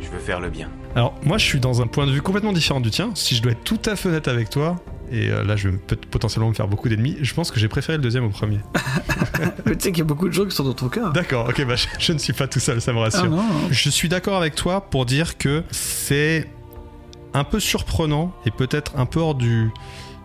Je veux faire le bien. Alors, moi, je suis dans un point de vue complètement différent du tien. Si je dois être tout à fait honnête avec toi, et euh, là, je vais peut- potentiellement me faire beaucoup d'ennemis, je pense que j'ai préféré le deuxième au premier. Mais tu sais qu'il y a beaucoup de gens qui sont dans ton cas. D'accord, ok, bah, je, je ne suis pas tout seul, ça me rassure. Ah non, non. Je suis d'accord avec toi pour dire que c'est un peu surprenant et peut-être un peu hors du.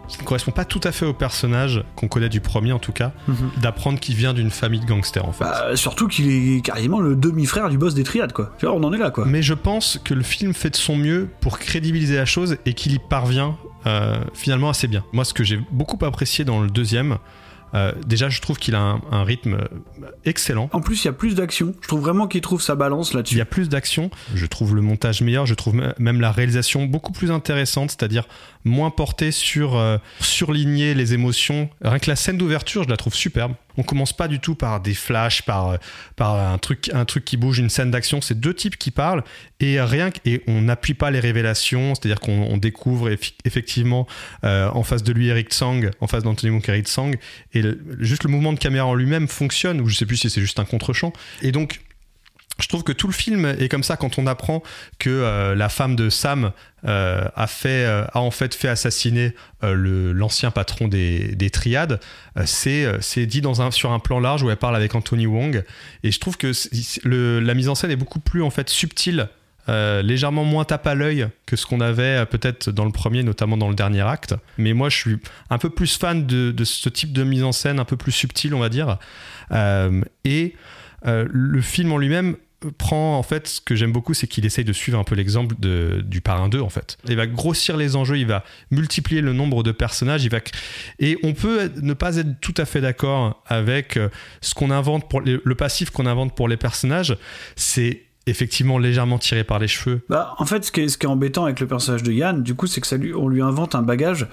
Qui ne correspond pas tout à fait au personnage qu'on connaît du premier en tout cas, Mhm. d'apprendre qu'il vient d'une famille de gangsters en fait. Bah, surtout qu'il est carrément le demi-frère du boss des triades, quoi. Tu vois, on en est là, quoi. Mais je pense que le film fait de son mieux pour crédibiliser la chose et qu'il y parvient euh, finalement assez bien. Moi, ce que j'ai beaucoup apprécié dans le deuxième, euh, déjà, je trouve qu'il a un, un rythme euh, excellent. En plus, il y a plus d'action. Je trouve vraiment qu'il trouve sa balance Il là-dessus. y a plus d'action, je trouve le montage meilleur, je trouve même la réalisation beaucoup plus intéressante, c'est-à-dire moins portée sur euh, surligner les émotions. Rien que la scène d'ouverture, je la trouve superbe. On commence pas du tout par des flashs, par, par un, truc, un truc qui bouge, une scène d'action. C'est deux types qui parlent et rien et on n'appuie pas les révélations, c'est-à-dire qu'on on découvre effectivement euh, en face de lui Eric Tsang, en face d'Anthony Monk Eric Tsang, et juste le mouvement de caméra en lui-même fonctionne, ou je sais plus si c'est juste un contre-champ. Et donc je trouve que tout le film est comme ça quand on apprend que euh, la femme de Sam euh, a fait euh, a en fait fait assassiner le- l'ancien patron des, des triades c'est c'est dit dans un sur un plan large où elle parle avec Anthony Wong et je trouve que le, la mise en scène est beaucoup plus en fait subtile légèrement moins tape à l'œil que ce qu'on avait peut-être dans le premier, notamment dans le dernier acte. Mais moi, je suis un peu plus fan de, de ce type de mise en scène, un peu plus subtil, on va dire. Et le film en lui-même prend en fait ce que j'aime beaucoup c'est qu'il essaye de suivre un peu l'exemple du parrain 2 en fait. Il va grossir les enjeux il va multiplier le nombre de personnages il va et on peut ne pas être tout à fait d'accord avec euh, ce qu'on invente pour le passif qu'on invente pour les personnages. C'est effectivement légèrement tiré par les cheveux. Bah, en fait, ce qui, est, ce qui est embêtant avec le personnage de Yann, du coup, c'est que ça lui, on lui invente un bagage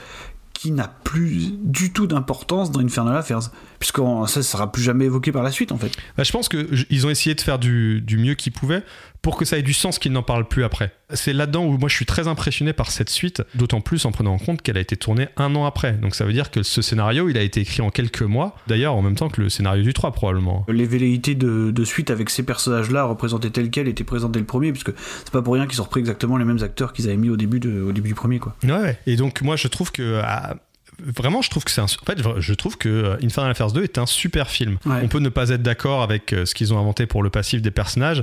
n'a plus du tout d'importance dans Infernal Affairs. Puisque ça ne sera plus jamais évoqué par la suite, en fait. Bah, je pense qu'ils ont essayé de faire du mieux qu'ils pouvaient pour que ça ait du sens qu'ils n'en parlent plus après. C'est là-dedans où moi je suis très impressionné par cette suite, d'autant plus en prenant en compte qu'elle a été tournée un an après. Donc ça veut dire que ce scénario, il a été écrit en quelques mois, d'ailleurs en même temps que le scénario du 3 probablement. Les velléités de, de suite avec ces personnages-là représentés tels quels étaient présentés dès le premier, puisque c'est pas pour rien qu'ils ont repris exactement les mêmes acteurs qu'ils avaient mis au début, de, au début du premier, quoi. Ouais, ouais. Et donc moi je trouve que... ah, Vraiment, je trouve que c'est un. En fait, je trouve que euh, Infernal Affairs 2 est un super film. Ouais. On peut ne pas être d'accord avec euh, ce qu'ils ont inventé pour le passif des personnages,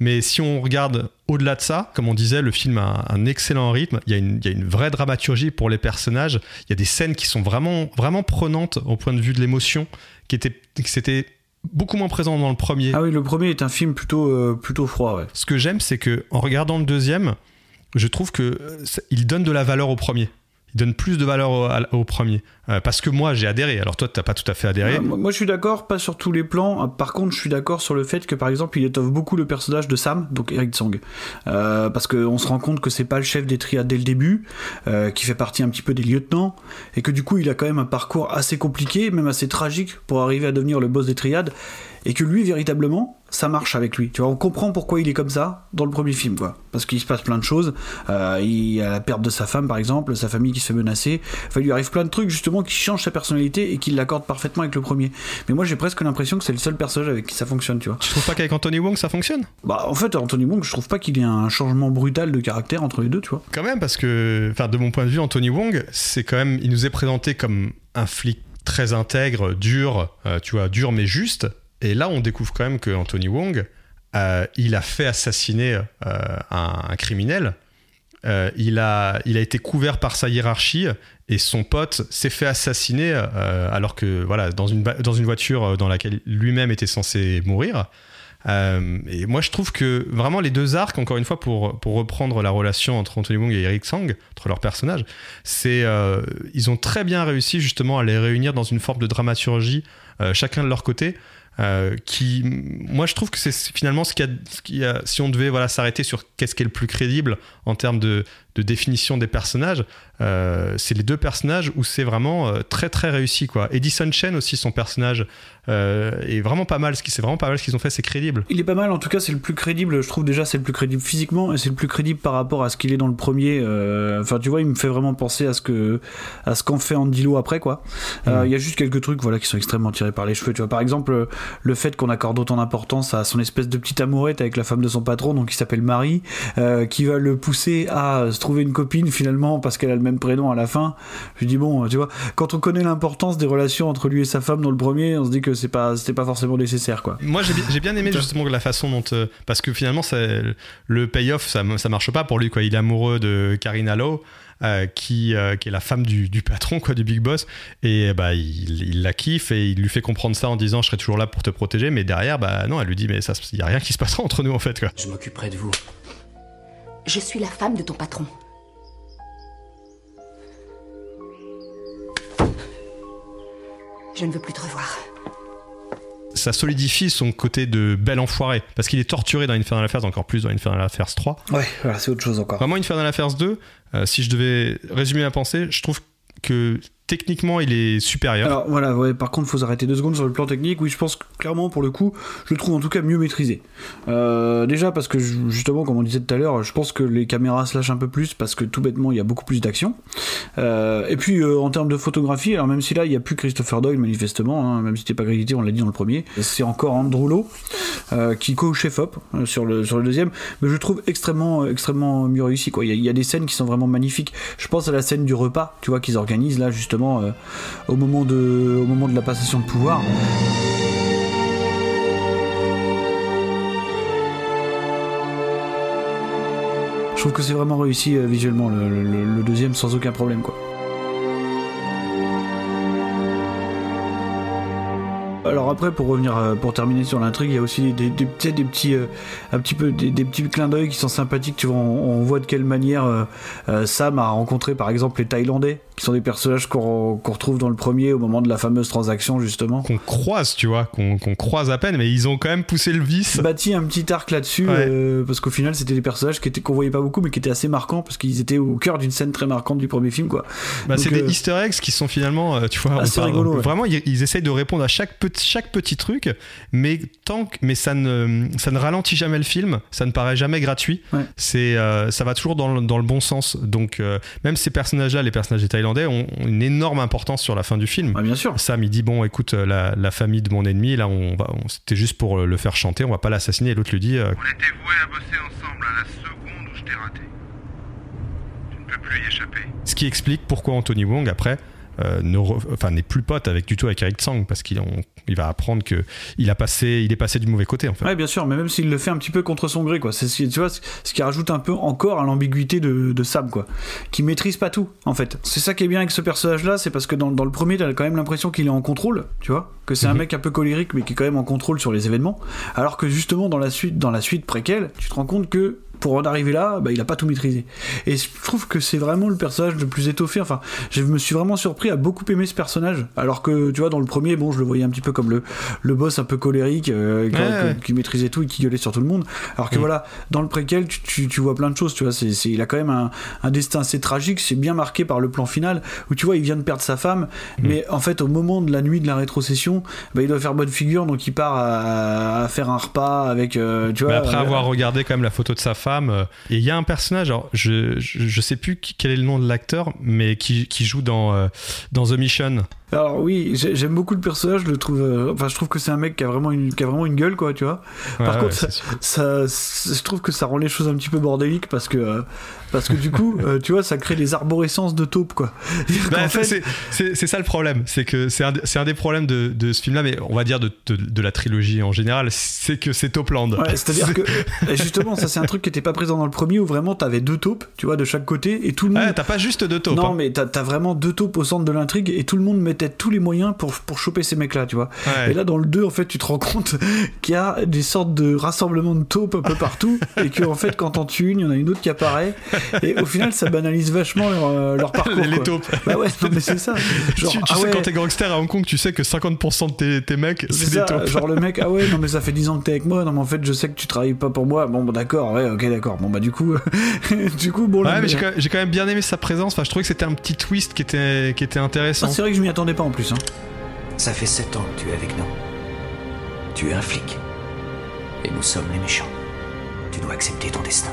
mais si on regarde au-delà de ça, comme on disait, le film a un excellent rythme. Il y, a une, il y a une vraie dramaturgie pour les personnages. Il y a des scènes qui sont vraiment, vraiment prenantes au point de vue de l'émotion, qui étaient, qui c'était beaucoup moins présent dans le premier. Ah oui, le premier est un film plutôt, euh, plutôt froid. Ouais. Ce que j'aime, c'est que en regardant le deuxième, je trouve que euh, il donne de la valeur au premier. Il donne plus de valeur au, premier. Euh, parce que moi, j'ai adhéré. Alors toi, t'as pas tout à fait adhéré. Moi, je suis d'accord, pas sur tous les plans. Euh, Par contre, je suis d'accord sur le fait que, par exemple, il étoffe beaucoup le personnage de Sam, donc Eric Tsang. Euh, parce qu'on se rend compte que c'est pas le chef des triades dès le début, qui fait partie un petit peu des lieutenants, et que du coup, il a quand même un parcours assez compliqué, même assez tragique, pour arriver à devenir le boss des triades, et que lui, véritablement, ça marche avec lui. Tu vois, on comprend pourquoi il est comme ça dans le premier film, quoi. Parce qu'il se passe plein de choses. Euh, il y a la perte de sa femme, par exemple, sa famille qui se fait menacer. Enfin, il lui arrive plein de trucs, justement, qui changent sa personnalité et qui l'accordent parfaitement avec le premier. Mais moi, j'ai presque l'impression que c'est le seul personnage avec qui ça fonctionne, tu vois. Tu trouves pas qu'avec Anthony Wong, ça fonctionne? Bah, en fait, Anthony Wong, je trouve pas qu'il y ait un changement brutal de caractère entre les deux, tu vois. Quand même, parce que, enfin, de mon point de vue, Anthony Wong, c'est quand même, il nous est présenté comme un flic très intègre, dur, euh, tu vois, dur mais juste. Et là, on découvre quand même que Anthony Wong, euh, il a fait assassiner euh, un, criminel. Euh, il, a, il a été couvert par sa hiérarchie et son pote s'est fait assassiner alors que voilà dans une, dans une voiture dans laquelle lui-même était censé mourir. Et moi je trouve que vraiment les deux arcs, encore une fois pour, pour reprendre la relation entre Anthony Wong et Eric Sang, entre leurs personnages, c'est ils ont très bien réussi justement à les réunir dans une forme de dramaturgie, chacun de leur côté. Euh, qui, moi, je trouve que c'est finalement ce qu'il y a, si on devait voilà s'arrêter sur qu'est-ce qui est le plus crédible en termes de, de définition des personnages, euh, c'est les deux personnages où c'est vraiment euh, très très réussi quoi. Edison Chen aussi son personnage euh, est vraiment pas mal. Ce qui c'est vraiment pas mal ce qu'ils ont fait, c'est crédible. Il est pas mal, en tout cas, c'est le plus crédible. Je trouve déjà c'est le plus crédible physiquement et c'est le plus crédible par rapport à ce qu'il est dans le premier. Enfin, tu vois, il me fait vraiment penser à ce que à ce qu'en fait Andilo après, quoi. Euh, Il y a juste quelques trucs, voilà, qui sont extrêmement tirés par les cheveux. Tu vois, par exemple, le fait qu'on accorde autant d'importance à son espèce de petite amourette avec la femme de son patron, donc qui s'appelle Marie, qui va le pousser à se trouver une copine finalement parce qu'elle a le même prénom à la fin. Je dis bon, tu vois, quand on connaît l'importance des relations entre lui et sa femme dans le premier, on se dit que c'est pas c'était pas forcément nécessaire, quoi. Moi, j'ai bi- j'ai bien aimé justement la façon dont. euh, parce que finalement, ça- le payoff, ça, ça marche pas pour lui. Quoi. Il est amoureux de Karina Lowe. euh, qui, euh, qui est la femme du, du patron, quoi, du big boss, et bah, il, il la kiffe et il lui fait comprendre ça en disant je serai toujours là pour te protéger, mais derrière, bah non, elle lui dit mais ça, il y a rien qui se passera entre nous en fait. Quoi. Je m'occuperai de vous. Je suis la femme de ton patron. Je ne veux plus te revoir. Ça solidifie son côté de bel enfoiré, parce qu'il est torturé dans Infernal Affairs, encore plus dans Infernal Affairs 3. Ouais, voilà, c'est autre chose encore. Vraiment, Infernal Affairs 2, euh, si je devais résumer ma pensée, je trouve que techniquement, il est supérieur. Alors voilà, ouais, par contre, faut s'arrêter deux secondes sur le plan technique. Oui, je pense que clairement, pour le coup, je le trouve en tout cas mieux maîtrisé. Euh, déjà parce que ju- justement, comme on disait tout à l'heure, je pense que les caméras se lâchent un peu plus parce que tout bêtement, il y a beaucoup plus d'action. Euh, et puis euh, en termes de photographie, alors même si là, il n'y a plus Christopher Doyle manifestement, hein, même si c'était pas crédité, on l'a dit dans le premier, c'est encore Andrew Lowe qui co-chef op sur le sur le deuxième, mais je trouve extrêmement extrêmement mieux réussi. Il y, y a des scènes qui sont vraiment magnifiques. Je pense à la scène du repas, tu vois, qu'ils organisent là justement euh, au moment de au moment de la passation de pouvoir. Je trouve que c'est vraiment réussi euh, visuellement le, deuxième sans aucun problème quoi. Alors après, pour revenir, euh, pour terminer sur l'intrigue, il y a aussi des, des, petits, un petit peu des, petits clins d'œil qui sont sympathiques. Tu vois, on, voit de quelle manière Sam a rencontré, par exemple, les Thaïlandais, qui sont des personnages qu'on qu'on retrouve dans le premier au moment de la fameuse transaction justement. Qu'on croise, tu vois, qu'on qu'on croise à peine, mais ils ont quand même poussé le vice. Bâti un petit arc là-dessus, Ouais. euh, parce qu'au final, c'était des personnages qui étaient qu'on voyait pas beaucoup, mais qui étaient assez marquants, parce qu'ils étaient au cœur d'une scène très marquante du premier film, quoi. Bah, c'est euh, des Easter eggs qui sont finalement, euh, tu vois, Assez parle- rigolo, ouais. vraiment, ils, ils essayent de répondre à chaque petit, chaque petit truc, mais tant que, mais ça ne, ça ne ralentit jamais le film, ça ne paraît jamais gratuit. Ouais. C'est, euh, ça va toujours dans le, dans le bon sens. Donc, euh, même ces personnages-là, les personnages des Thaïlandais, ont, une énorme importance sur la fin du film. Ah, bien sûr. Sam, il dit bon, écoute, euh, la, la famille de mon ennemi, là, on va, on- c'était juste pour le faire chanter, on va pas l'assassiner. Et l'autre lui dit, euh, On était voués à bosser ensemble à la seconde où je t'ai raté. Tu ne peux plus y échapper. Ce qui explique pourquoi Anthony Wong, après, euh, ne re- enfin, n'est plus pote avec du tout avec Eric Tsang, parce qu'il il va apprendre que il, a passé, il est passé du mauvais côté, en fait. Ouais, bien sûr, mais même s'il le fait un petit peu contre son gré, quoi. C'est ce qui- tu vois, ce qui rajoute un peu encore à l'ambiguïté de, de Sam, quoi. Qui maîtrise pas tout, en fait. C'est ça qui est bien avec ce personnage-là, c'est parce que dans, dans le premier, t'as quand même l'impression qu'il est en contrôle, tu vois. Que c'est un Mhm. mec un peu colérique, mais qui est quand même en contrôle sur les événements. Alors que justement, dans la suite, dans la suite préquelle, tu te rends compte que pour en arriver là, bah, il a pas tout maîtrisé. Et je trouve que c'est vraiment le personnage le plus étoffé. Enfin, je me suis vraiment surpris à beaucoup aimer ce personnage. Alors que, tu vois, dans le premier, bon, je le voyais un petit peu comme le, le boss un peu colérique, euh, qui- Ouais, ouais. qui maîtrisait tout et qui gueulait sur tout le monde. Alors que voilà, dans le préquel, tu, tu, tu vois plein de choses, tu vois. C'est, il a quand même un, un destin assez tragique, c'est bien marqué par le plan final, où tu vois, il vient de perdre sa femme, Mm. mais en fait, au moment de la nuit de la rétrocession, bah, il doit faire bonne figure, donc il part à, à faire un repas avec, euh, tu Mais vois. après euh, avoir regardé quand même la photo de sa femme, euh, et il y a un personnage, alors je, sais plus quel est le nom de l'acteur, mais qui, qui joue dans, euh, dans The Mission. Alors oui, j'ai- j'aime beaucoup le personnage, je le trouve. euh, enfin, je trouve que c'est un mec qui a vraiment une, qui a vraiment une gueule, quoi, tu vois. Ouais, Par ouais, contre, ça, je trouve que ça rend les choses un petit peu bordéliques parce que, euh, parce que du coup, euh, tu vois, ça crée des arborescences de taupes, quoi. Bah, fait- c'est- ça le problème, c'est que c'est un, des problèmes de, de ce film-là, mais on va dire de, de, de la trilogie en général, c'est que c'est Topland. Ouais, c'est-à-dire que et justement, ça c'est un truc qui était pas présent dans le premier où vraiment t'avais deux taupes, tu vois, de chaque côté et tout le monde. Ouais, t'as pas juste deux taupes. Non, hein. mais t'as as vraiment deux taupes au centre de l'intrigue et tout le monde mettait tous les moyens pour, pour choper ces mecs-là, tu vois. Ouais. Et là, dans le 2, en fait, tu te rends compte qu'il y a des sortes de rassemblements de taupes un peu partout et que, en fait, quand t'en tues une, il y en a une autre qui apparaît et au final, ça banalise vachement leur, euh, leur parcours. Les, taupes. Bah ouais, non, mais c'est ça. Genre, tu tu ah sais, ouais, quand t'es gangster à Hong Kong, tu sais que 50% de tes, tes mecs, c'est des taupes. genre le mec, ah ouais, non mais ça fait 10 ans que t'es avec moi, non mais en fait je sais que tu travailles pas pour moi, bon bah d'accord, ouais, ok d'accord, bon bah du coup, du coup, bon là, Ouais, mais j'ai quand, même- j'ai quand même bien aimé sa présence. Enfin, je trouvais que c'était un petit twist qui était, qui était intéressant. Ah, c'est vrai que je m'y attendais pas en plus. Hein. Ça fait sept ans que tu es avec nous. Tu es un flic. Et nous sommes les méchants. Tu dois accepter ton destin.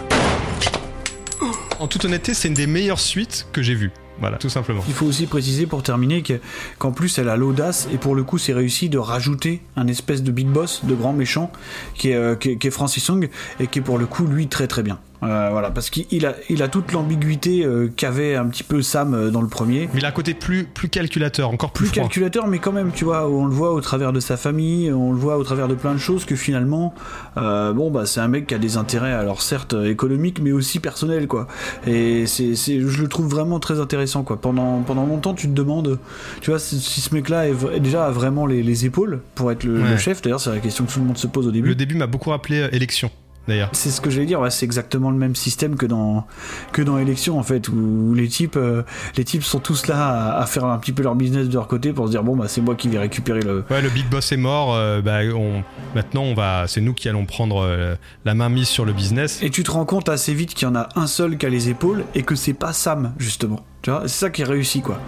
En toute honnêteté, c'est une des meilleures suites que j'ai vues. Voilà, tout simplement. Il faut aussi préciser pour terminer que- qu'en plus elle a l'audace et pour le coup c'est réussi de rajouter un espèce de big boss, de grand méchant qui est, euh, qui est, qui est Francis Song et qui est pour le coup lui très très bien. Euh, voilà, parce qu'il a, il a toute l'ambiguïté euh, qu'avait un petit peu Sam euh, dans le premier. Mais il a un côté plus, plus calculateur, encore plus, Plus froid. calculateur, mais quand même, tu vois, on le voit au travers de sa famille, on le voit au travers de plein de choses que finalement, euh, bon, bah, c'est un mec qui a des intérêts, alors certes économiques, mais aussi personnels, quoi. Et c'est, c'est, je le trouve vraiment très intéressant, quoi. Pendant, pendant longtemps, tu te demandes, tu vois, si, si ce mec-là déjà a vraiment les, les épaules pour être le, le chef. D'ailleurs, c'est la question que tout le monde se pose au début. Le début m'a beaucoup rappelé Élection, d'ailleurs. C'est ce que j'allais dire, ouais, c'est exactement le même système que dans que dans élection en fait, où les types euh, les types sont tous là à, à faire un petit peu leur business de leur côté pour se dire bon bah c'est moi qui vais récupérer le. Ouais, le big boss est mort. euh, bah, on, maintenant, on va, c'est nous qui allons prendre euh, la main mise sur le business. Et tu te rends compte assez vite qu'il y en a un seul qui a les épaules et que c'est pas Sam justement. Tu vois, c'est ça qui est réussi quoi.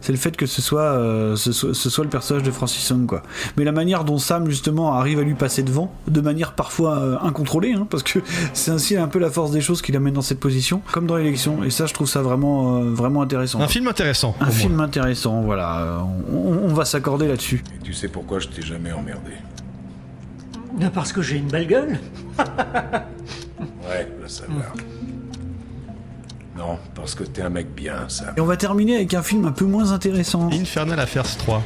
C'est le fait que ce soit, euh, ce soit ce soit le personnage de Francis Song quoi. Mais la manière dont Sam justement arrive à lui passer devant, de manière parfois euh, incontrôlée, hein, parce que c'est ainsi un peu la force des choses qui l'amène dans cette position, comme dans l'élection. Et ça, je trouve ça vraiment euh, vraiment intéressant. Un film intéressant. Un film intéressant, voilà. Euh, On, on va s'accorder là-dessus. Et tu sais pourquoi je t'ai jamais emmerdé? Parce que j'ai une belle gueule Ouais, là ça va. Non, parce que t'es un mec bien, ça. Et on va terminer avec un film un peu moins intéressant. Infernal Affairs 3.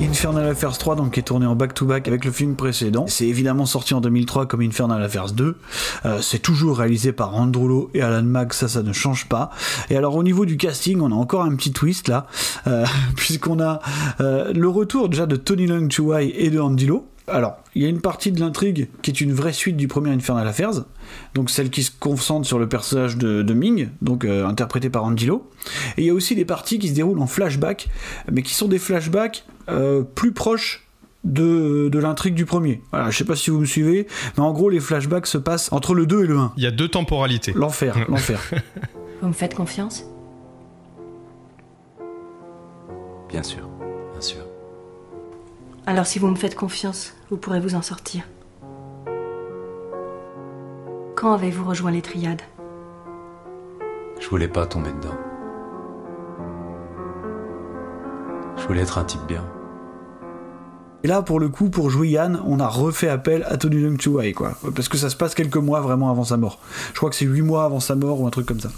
Infernal Affairs 3 donc est tourné en back-to-back avec le film précédent. C'est évidemment sorti en 2003 comme Infernal Affairs 2. Euh, c'est toujours réalisé par Andrew Lowe et Alan Mack, ça ça ne change pas. Et alors au niveau du casting, on a encore un petit twist là, euh, puisqu'on a euh, le retour déjà de Tony Leung Chuai et de Andy Lau. Alors, il y a une partie de l'intrigue qui est une vraie suite du premier Infernal Affairs, donc celle qui se concentre sur le personnage de, de Ming, donc euh, interprété par Andy Lau. Et il y a aussi des parties qui se déroulent en flashback, mais qui sont des flashbacks euh, plus proches de, de l'intrigue du premier. Voilà, je sais pas si vous me suivez, mais en gros, les flashbacks se passent entre le 2 et le 1. Il y a deux temporalités. L'enfer, l'enfer. Vous me faites confiance? Bien sûr. Alors si vous me faites confiance, vous pourrez vous en sortir. Quand avez-vous rejoint les triades? Je voulais pas tomber dedans. Je voulais être un type bien. Et là, pour le coup, pour jouer Yann, on a refait appel à Tony Leung Chuai, quoi. Parce que ça se passe quelques mois vraiment avant sa mort. Je crois que c'est 8 mois avant sa mort ou un truc comme ça.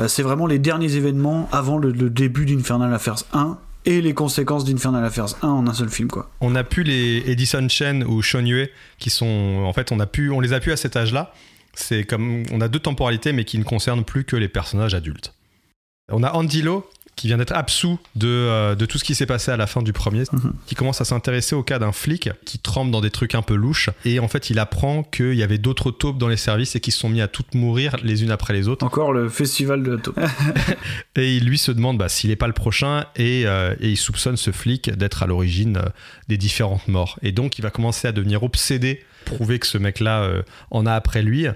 Euh, c'est vraiment les derniers événements avant le, le début d'Infernal Affairs 1 et les conséquences d'Infernal Affairs 1 en un seul film, quoi. On a pu les Edison Chen ou Sean Yue qui sont en fait on a pu on les a pu à cet âge-là. C'est comme on a deux temporalités mais qui ne concernent plus que les personnages adultes. On a Andy Lau qui vient d'être absous de, euh, de tout ce qui s'est passé à la fin du premier, qui commence à s'intéresser au cas d'un flic qui trempe dans des trucs un peu louches. Et en fait, il apprend qu'il y avait d'autres taupes dans les services et qui se sont mis à toutes mourir les unes après les autres. Encore le festival de la taupe. Et il lui se demande bah, s'il n'est pas le prochain et, euh, et il soupçonne ce flic d'être à l'origine euh, des différentes morts. Et donc, il va commencer à devenir obsédé, prouver que ce mec-là euh, en a après lui.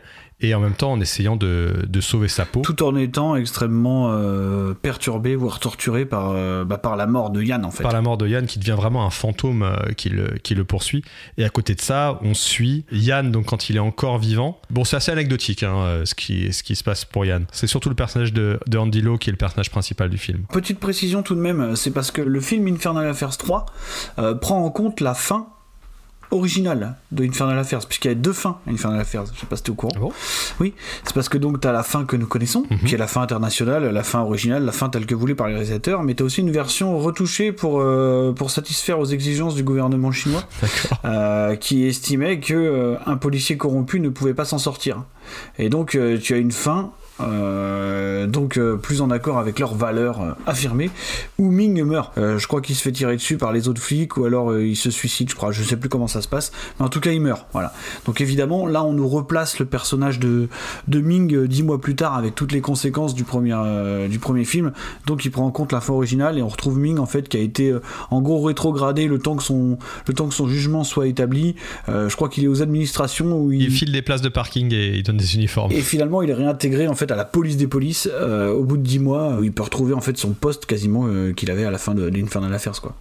Et en même temps, en essayant de, de sauver sa peau. Tout en étant extrêmement euh, perturbé, voire torturé par, euh, bah, par la mort de Yann, en fait. par la mort de Yann qui devient vraiment un fantôme euh, qui, le, qui le poursuit. Et à côté de ça, on suit Yann donc quand il est encore vivant. Bon, c'est assez anecdotique hein, ce, qui, ce qui se passe pour Yann. C'est surtout le personnage de, de Andy Lau qui est le personnage principal du film. Petite précision tout de même, c'est parce que le film Infernal Affairs 3 euh, prend en compte la fin originale de Infernal Affairs, puisqu'il y a deux fins à Infernal Affairs, je sais pas si tu es au courant. oui, c'est parce que donc tu as la fin que nous connaissons, qui est la fin internationale, la fin originale, la fin telle que voulue par les réalisateurs, mais tu as aussi une version retouchée pour, euh, pour satisfaire aux exigences du gouvernement chinois, euh, qui estimait que euh, un policier corrompu ne pouvait pas s'en sortir. Et donc tu as une fin euh, donc euh, plus en accord avec leurs valeurs euh, affirmées, où Ming meurt. Je crois qu'il se fait tirer dessus par les autres flics, ou alors il se suicide, je crois. Je sais plus comment ça se passe, mais en tout cas il meurt. Voilà. Donc évidemment, là on nous replace le personnage de, de Ming dix mois plus tard avec toutes les conséquences du premier, du premier film. Donc il prend en compte la fin originale et on retrouve Ming en fait qui a été en gros rétrogradé le temps que son, le temps que son jugement soit établi. Je crois qu'il est aux administrations où il, Il file des places de parking et il donne des uniformes. et finalement, il est réintégré en fait à la police des polices euh, au bout de 10 mois où il peut retrouver en fait son poste quasiment euh, qu'il avait à la fin de l'Infernal Affairs quoi.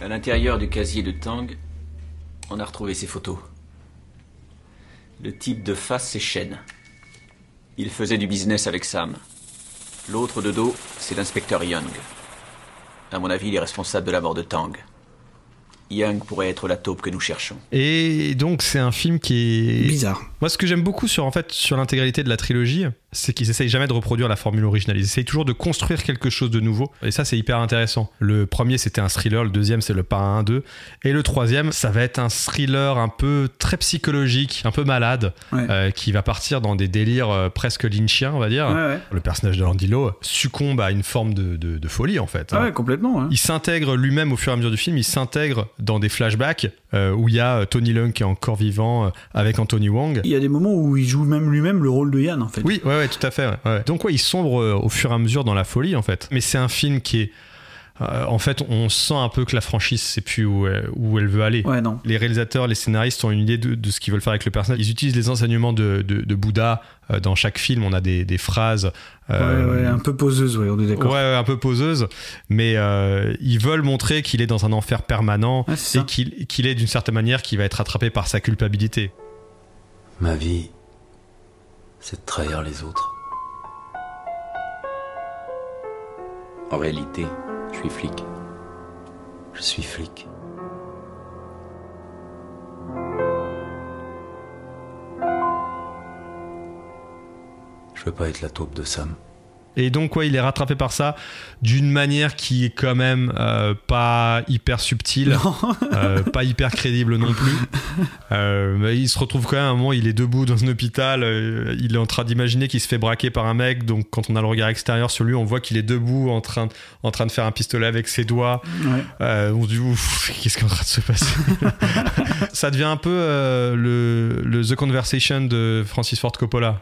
À l'intérieur du casier de Tang, on a retrouvé ses photos. Le type de face, c'est Shen. Il faisait du business avec Sam. L'autre de dos, c'est l'inspecteur Young. À mon avis, il est responsable de la mort de Tang. Young pourrait être la taupe que nous cherchons. Et donc c'est un film qui est bizarre. Moi, ce que j'aime beaucoup sur en fait sur l'intégralité de la trilogie, c'est qu'ils essayent jamais de reproduire la formule originale. Ils essayent toujours de construire quelque chose de nouveau. Et ça, c'est hyper intéressant. Le premier, c'était un thriller. Le deuxième, c'est le Parrain 1-2. Et le troisième, ça va être un thriller un peu très psychologique, un peu malade, Ouais. euh, qui va partir dans des délires euh, presque lynchiens, on va dire. Ouais, ouais. Le personnage de Andy Lau succombe à une forme de, de- de folie, en fait. Ah hein. ouais, complètement. hein. Il s'intègre lui-même au fur et à mesure du film, il s'intègre dans des flashbacks où il y a euh, Tony Leung qui est encore vivant euh, avec Anthony Wong. Il y a des moments où il joue même lui-même le rôle de Yann en fait. Oui, ouais, ouais, tout à fait. ouais, ouais. Donc ouais, il sombre euh, au fur et à mesure dans la folie en fait. Mais c'est un film qui est euh, en fait, on sent un peu que la franchise sait plus où elle, où elle veut aller. Ouais, non. Les réalisateurs, les scénaristes ont une idée de, de ce qu'ils veulent faire avec le personnage. Ils utilisent les enseignements de, de, de Bouddha. Euh, dans chaque film, on a des, des phrases. euh, Ouais, ouais, un peu poseuse, ouais, on est d'accord. Ouais, ouais, un peu poseuse, mais euh, ils veulent montrer qu'il est dans un enfer permanent c'est et qu'il est d'une certaine manière qui va être attrapé par sa culpabilité. Ma vie, c'est de trahir les autres. En réalité, je suis flic. Je suis flic. Je veux pas être la taupe de Sam. Et donc, ouais, il est rattrapé par ça d'une manière qui est quand même euh, pas hyper subtile, euh, pas hyper crédible non plus. Euh, mais il se retrouve quand même à un moment, il est debout dans un hôpital, il est en train d'imaginer qu'il se fait braquer par un mec. Donc, quand on a le regard extérieur sur lui, on voit qu'il est debout en train, en train de faire un pistolet avec ses doigts. Ouais. On se dit, ouf, qu'est-ce qui est en train de se passer? Ça devient un peu le, le The Conversation de Francis Ford Coppola,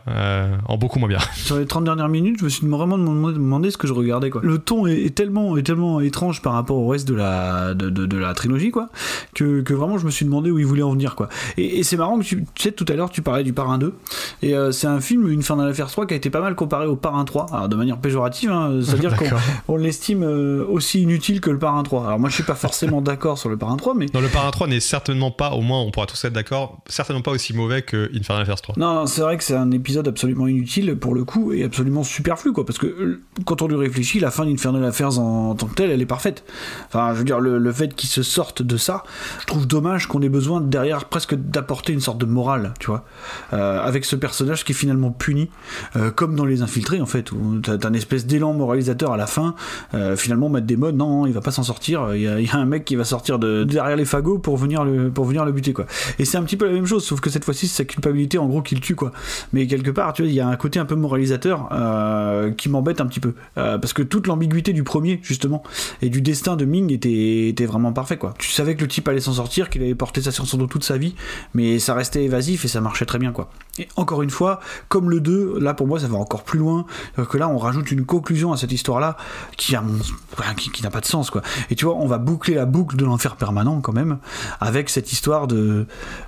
en beaucoup moins bien. Sur les 30 dernières minutes, je me suis vraiment demandé, demandé ce que je regardais. Quoi. Le ton est, est tellement, est tellement étrange par rapport au reste de la, de, de- de la trilogie quoi, que, que vraiment je me suis demandé où il voulait en venir. Quoi. Et, et c'est marrant que tu, tu sais, tout à l'heure tu parlais du Parrain 2. Et euh, c'est un film, Une fin dans l'affaire 3, qui a été pas mal comparé au Parrain 3. Alors de manière péjorative, hein, c'est-à-dire qu'on l'estime euh, aussi inutile que le Parrain 3. Alors moi je suis pas forcément d'accord sur le Parrain 3, mais Dans le Parrain 3 n'est certainement pas, au moins on pourra tous être d'accord, certainement pas aussi mauvais que Infernal Affairs 3. Non, non, c'est vrai que c'est un épisode absolument inutile pour le coup et absolument superflu quoi, parce que euh, quand on lui réfléchit, la fin d'Infernal Affairs en, en tant que telle, elle est parfaite. Enfin, je veux dire, le, fait qu'ils se sortent de ça, je trouve dommage qu'on ait besoin derrière presque d'apporter une sorte de morale, tu vois, euh, avec ce personnage qui est finalement puni, euh, comme dans Les Infiltrés en fait, où t'as une espèce d'élan moralisateur à la fin. euh, finalement, Matt Damon, non, il va pas s'en sortir. Il y, a, un mec qui va sortir de derrière les fagots pour venir le pour venir le buter quoi. Et c'est un petit peu la même chose, sauf que cette fois-ci, c'est sa culpabilité en gros qui le tue quoi. Mais quelque part, tu vois, il y a un côté un peu moralisateur euh, qui m'embête un petit peu, Euh, parce que toute l'ambiguïté du premier justement et du destin de Ming était, était vraiment parfait quoi. Tu savais que le type allait s'en sortir, qu'il avait porté ça sur son dos toute sa vie, mais ça restait évasif et ça marchait très bien quoi. Et encore une fois, comme le 2, là pour moi ça va encore plus loin, euh, que là on rajoute une conclusion à cette histoire-là qui a qui, qui n'a pas de sens quoi. Et tu vois, on va boucler la boucle de l'enfer permanent quand même avec cette histoire de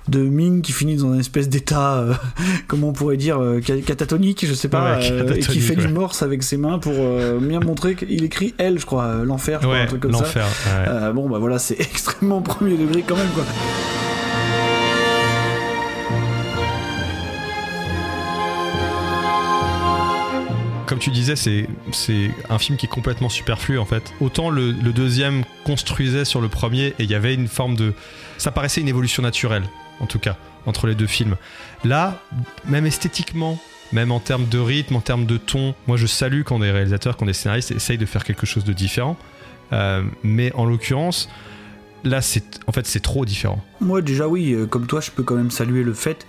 de Ming qui finit dans une espèce d'état, euh, comment on pourrait dire, euh, ca- catatonique, je sais pas, Ouais, et qui fait du ouais. morse avec ses mains pour euh, bien montrer qu'il écrit elle, je crois, euh, l'enfer, Ouais, un truc comme ça. ouais. Euh, bon bah voilà, c'est extrêmement premier degré quand même quoi. Comme tu disais, c'est c'est un film qui est complètement superflu en fait. Autant le, le deuxième construisait sur le premier et il y avait une forme de. Ça paraissait une évolution naturelle, en tout cas, entre les deux films. Là, même esthétiquement, même en termes de rythme, en termes de ton, moi je salue quand des réalisateurs, quand des scénaristes essayent de faire quelque chose de différent. Euh, mais en l'occurrence, là, c'est en fait, c'est trop différent. Moi déjà oui, euh, comme toi, je peux quand même saluer le fait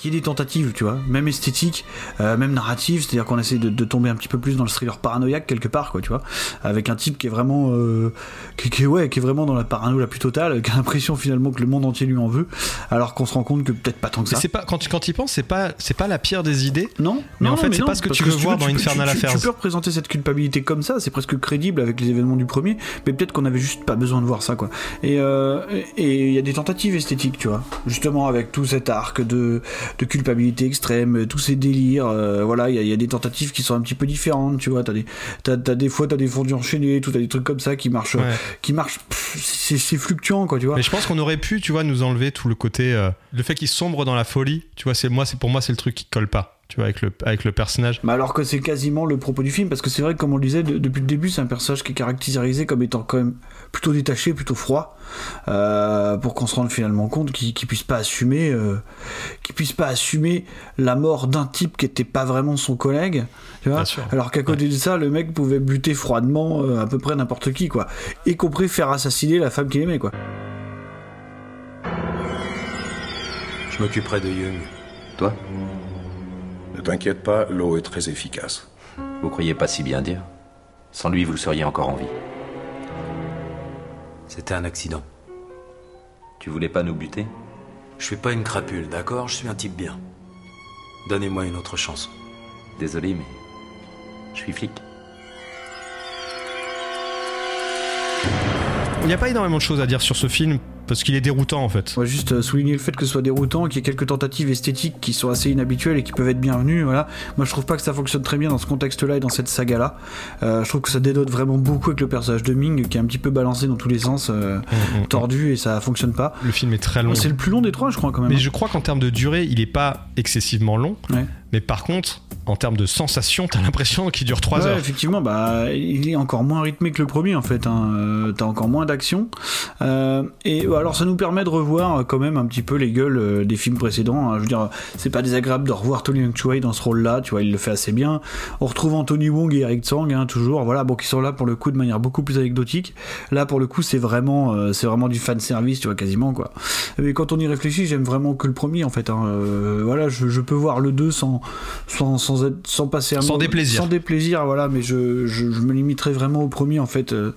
qu'il y ait des tentatives, tu vois, même esthétiques, euh, même narratives, c'est-à-dire qu'on essaie de, de tomber un petit peu plus dans le thriller paranoïaque quelque part, quoi, tu vois, avec un type qui est vraiment, euh, qui, qui est, ouais, qui est vraiment dans la parano la plus totale, qui a l'impression finalement que le monde entier lui en veut, alors qu'on se rend compte que peut-être pas tant que ça. c'est pas quand tu quand y penses, c'est pas c'est pas la pire des idées. Non, Mais non, en fait, c'est pas ce que tu veux voir dans peux- Infernal tu- tu- Affairs. Tu peux représenter cette culpabilité comme ça, c'est presque crédible avec les événements du premier, mais peut-être qu'on avait juste pas besoin de voir ça, quoi. Et euh, et il y a des tentatives esthétiques, tu vois, justement avec tout cet arc de, de culpabilité extrême, tous ces délires, euh, voilà, il y, a- il y a des tentatives qui sont un petit peu différentes, tu vois. T'as des, t'as, t'as des fois t'as des fondus enchaînés, tout t'as des trucs comme ça qui marchent, Ouais. qui marchent, c'est, fluctuant, quoi, tu vois. Mais je pense qu'on aurait pu, tu vois, nous enlever tout le côté, euh, le fait qu'il sombre dans la folie. Tu vois, c'est moi, c'est pour moi, c'est le truc qui colle pas. Tu vois, avec le avec le personnage. Mais alors que c'est quasiment le propos du film, parce que c'est vrai que comme on le disait de- depuis le début, c'est un personnage qui est caractérisé comme étant quand même plutôt détaché, plutôt froid, euh, pour qu'on se rende finalement compte qu'il qu'il puisse pas assumer, euh, qu'il puisse pas assumer la mort d'un type qui était pas vraiment son collègue, tu vois. Alors qu'à côté de ça, le mec pouvait buter froidement euh, à peu près n'importe qui, quoi, y compris faire assassiner la femme qu'il aimait, quoi. Je m'occuperai de Young. Toi? Ne t'inquiète pas, l'eau est très efficace. Vous croyez pas si bien dire Sans lui, vous seriez encore en vie. C'était un accident. Tu voulais pas nous buter? Je suis pas une crapule, d'accord? Je suis un type bien. Donnez-moi une autre chance. Désolé, mais je suis flic. Il n'y a pas énormément de choses à dire sur ce film parce qu'il est déroutant en fait. On va juste euh, souligner le fait que ce soit déroutant, qu'il y ait quelques tentatives esthétiques qui sont assez inhabituelles et qui peuvent être bienvenues. Voilà. Moi, je trouve pas que ça fonctionne très bien dans ce contexte-là et dans cette saga-là. Euh, je trouve que ça dénote vraiment beaucoup avec le personnage de Ming, qui est un petit peu balancé dans tous les sens, euh, tordu, et ça fonctionne pas. Le film est très long. C'est le plus long des trois, je crois, quand même. Mais hein. je crois qu'en termes de durée, il est pas excessivement long. Ouais. Mais par contre, en termes de sensation, t'as l'impression qu'il dure 3 Ouais, heures. effectivement, bah, il est encore moins rythmé que le premier en fait. Hein. Euh, T'as encore moins d'action. Euh, et euh, alors, ça nous permet de revoir quand même un petit peu les gueules des films précédents. hein. Je veux dire, c'est pas désagréable de revoir Tony Choi dans ce rôle-là. Tu vois, il le fait assez bien. On retrouve Anthony Wong et Eric Tsang, hein, toujours. Voilà, bon, qui sont là pour le coup de manière beaucoup plus anecdotique. Là, pour le coup, c'est vraiment, euh, c'est vraiment du fan service, tu vois, quasiment quoi. Mais quand on y réfléchit, j'aime vraiment que le premier en fait. voilà, je, je peux voir le 2 sans, sans, sans, être, sans passer un Sans mot- déplaisir. Sans déplaisir, voilà, mais je, je, je me limiterai vraiment au premier en fait. euh,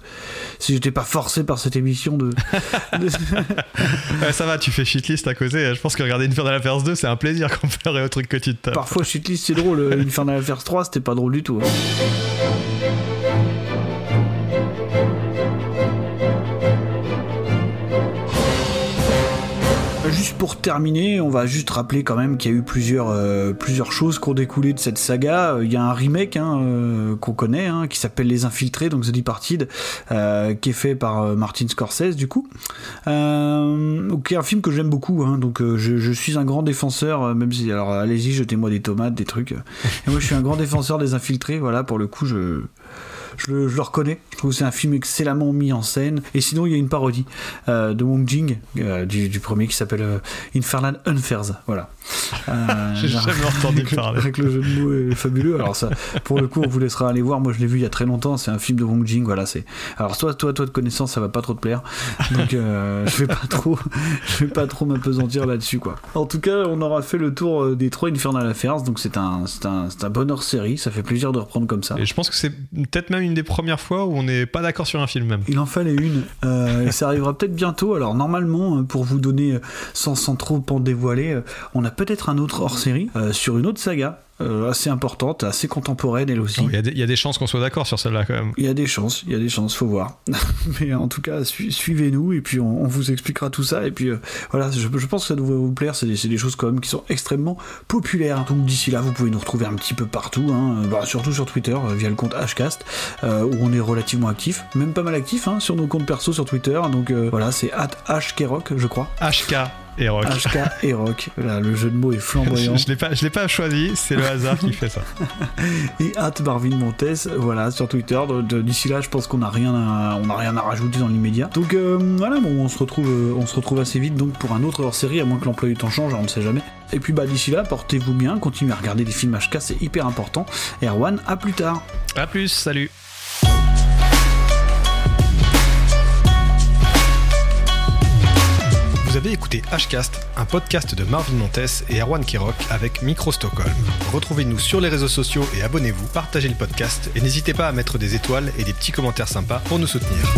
si j'étais pas forcé par cette émission de. de- Ouais, ça va, tu fais shitlist à causer. Je pense que regarder Infernal Affairs 2, c'est un plaisir comparé au truc que tu te tapes. Parfois, shitlist c'est drôle. euh, Infernal Affairs 3, c'était pas drôle du tout. hein. Pour terminer, on va juste rappeler quand même qu'il y a eu plusieurs, euh, plusieurs choses qui ont découlé de cette saga. Euh, Il y a un remake hein, euh, qu'on connaît, hein, qui s'appelle Les Infiltrés, donc The Departed, qui est fait par Martin Scorsese du coup. Qui est un film que j'aime beaucoup, hein, donc je, suis un grand défenseur, même si, alors allez-y, jetez-moi des tomates, des trucs. Moi je suis un grand défenseur des Infiltrés, voilà, pour le coup je... Je le, je le reconnais, je trouve que c'est un film excellemment mis en scène. Et sinon, il y a une parodie euh, de Wong Jing, euh, du, du premier qui s'appelle euh, Infernal Unfairs. Voilà. Euh, J'ai jamais entendu parler. Avec le jeu de mots est fabuleux. Alors, ça, pour le coup, on vous laissera aller voir. Moi, je l'ai vu il y a très longtemps. C'est un film de Wong Jing. Voilà, c'est. Alors, toi, toi, toi, de connaissance, ça va pas trop te plaire. Donc, je vais pas trop, je vais pas trop m'apesantir là-dessus, quoi. En tout cas, on aura fait le tour des trois Infernal Affairs. Donc, c'est un, c'est un, c'est un bonheur série. Ça fait plaisir de reprendre comme ça. Et je pense que c'est peut-être même une des premières fois où on n'est pas d'accord sur un film même. Il en fallait une. Euh, et ça arrivera peut-être bientôt. Alors normalement, euh, pour vous donner, euh, sans, sans trop en dévoiler, euh, on a peut-être un autre hors-série euh, sur une autre saga. Euh, assez importante, assez contemporaine elle aussi. Il y, a des- il y a des chances qu'on soit d'accord sur celle-là quand même. Il y a des chances, il y a des chances, faut voir. Mais en tout cas, su- suivez-nous et puis on, on vous expliquera tout ça. Et puis euh, voilà, je, je pense que ça devrait vous plaire. C'est des, choses quand même qui sont extrêmement populaires. Donc d'ici là, vous pouvez nous retrouver un petit peu partout, hein, bah, surtout sur Twitter euh, via le compte Hcast euh, où on est relativement actif, même pas mal actif hein, sur nos comptes perso sur Twitter. Donc voilà, c'est @hkrock, je crois. HK et Rock. HK et Rock. Voilà, le jeu de mots est flamboyant. Je, je l'ai pas, choisi, c'est le hasard qui fait ça. et at Marvin Montes, voilà, sur Twitter. D'ici là, je pense qu'on n'a rien, à, on a rien à rajouter dans l'immédiat. Donc euh, voilà, bon, on se retrouve, euh, on se retrouve assez vite donc pour un autre hors série, à moins que l'emploi du temps change, on ne sait jamais. Et puis bah d'ici là, portez-vous bien, continuez à regarder des films HK, c'est hyper important. Erwan, à plus tard. A plus, salut. Vous avez écouté Hcast, un podcast de Marvin Montes et Erwan Kirok avec Micro Stockholm. Retrouvez-nous sur les réseaux sociaux et abonnez-vous, partagez le podcast et n'hésitez pas à mettre des étoiles et des petits commentaires sympas pour nous soutenir.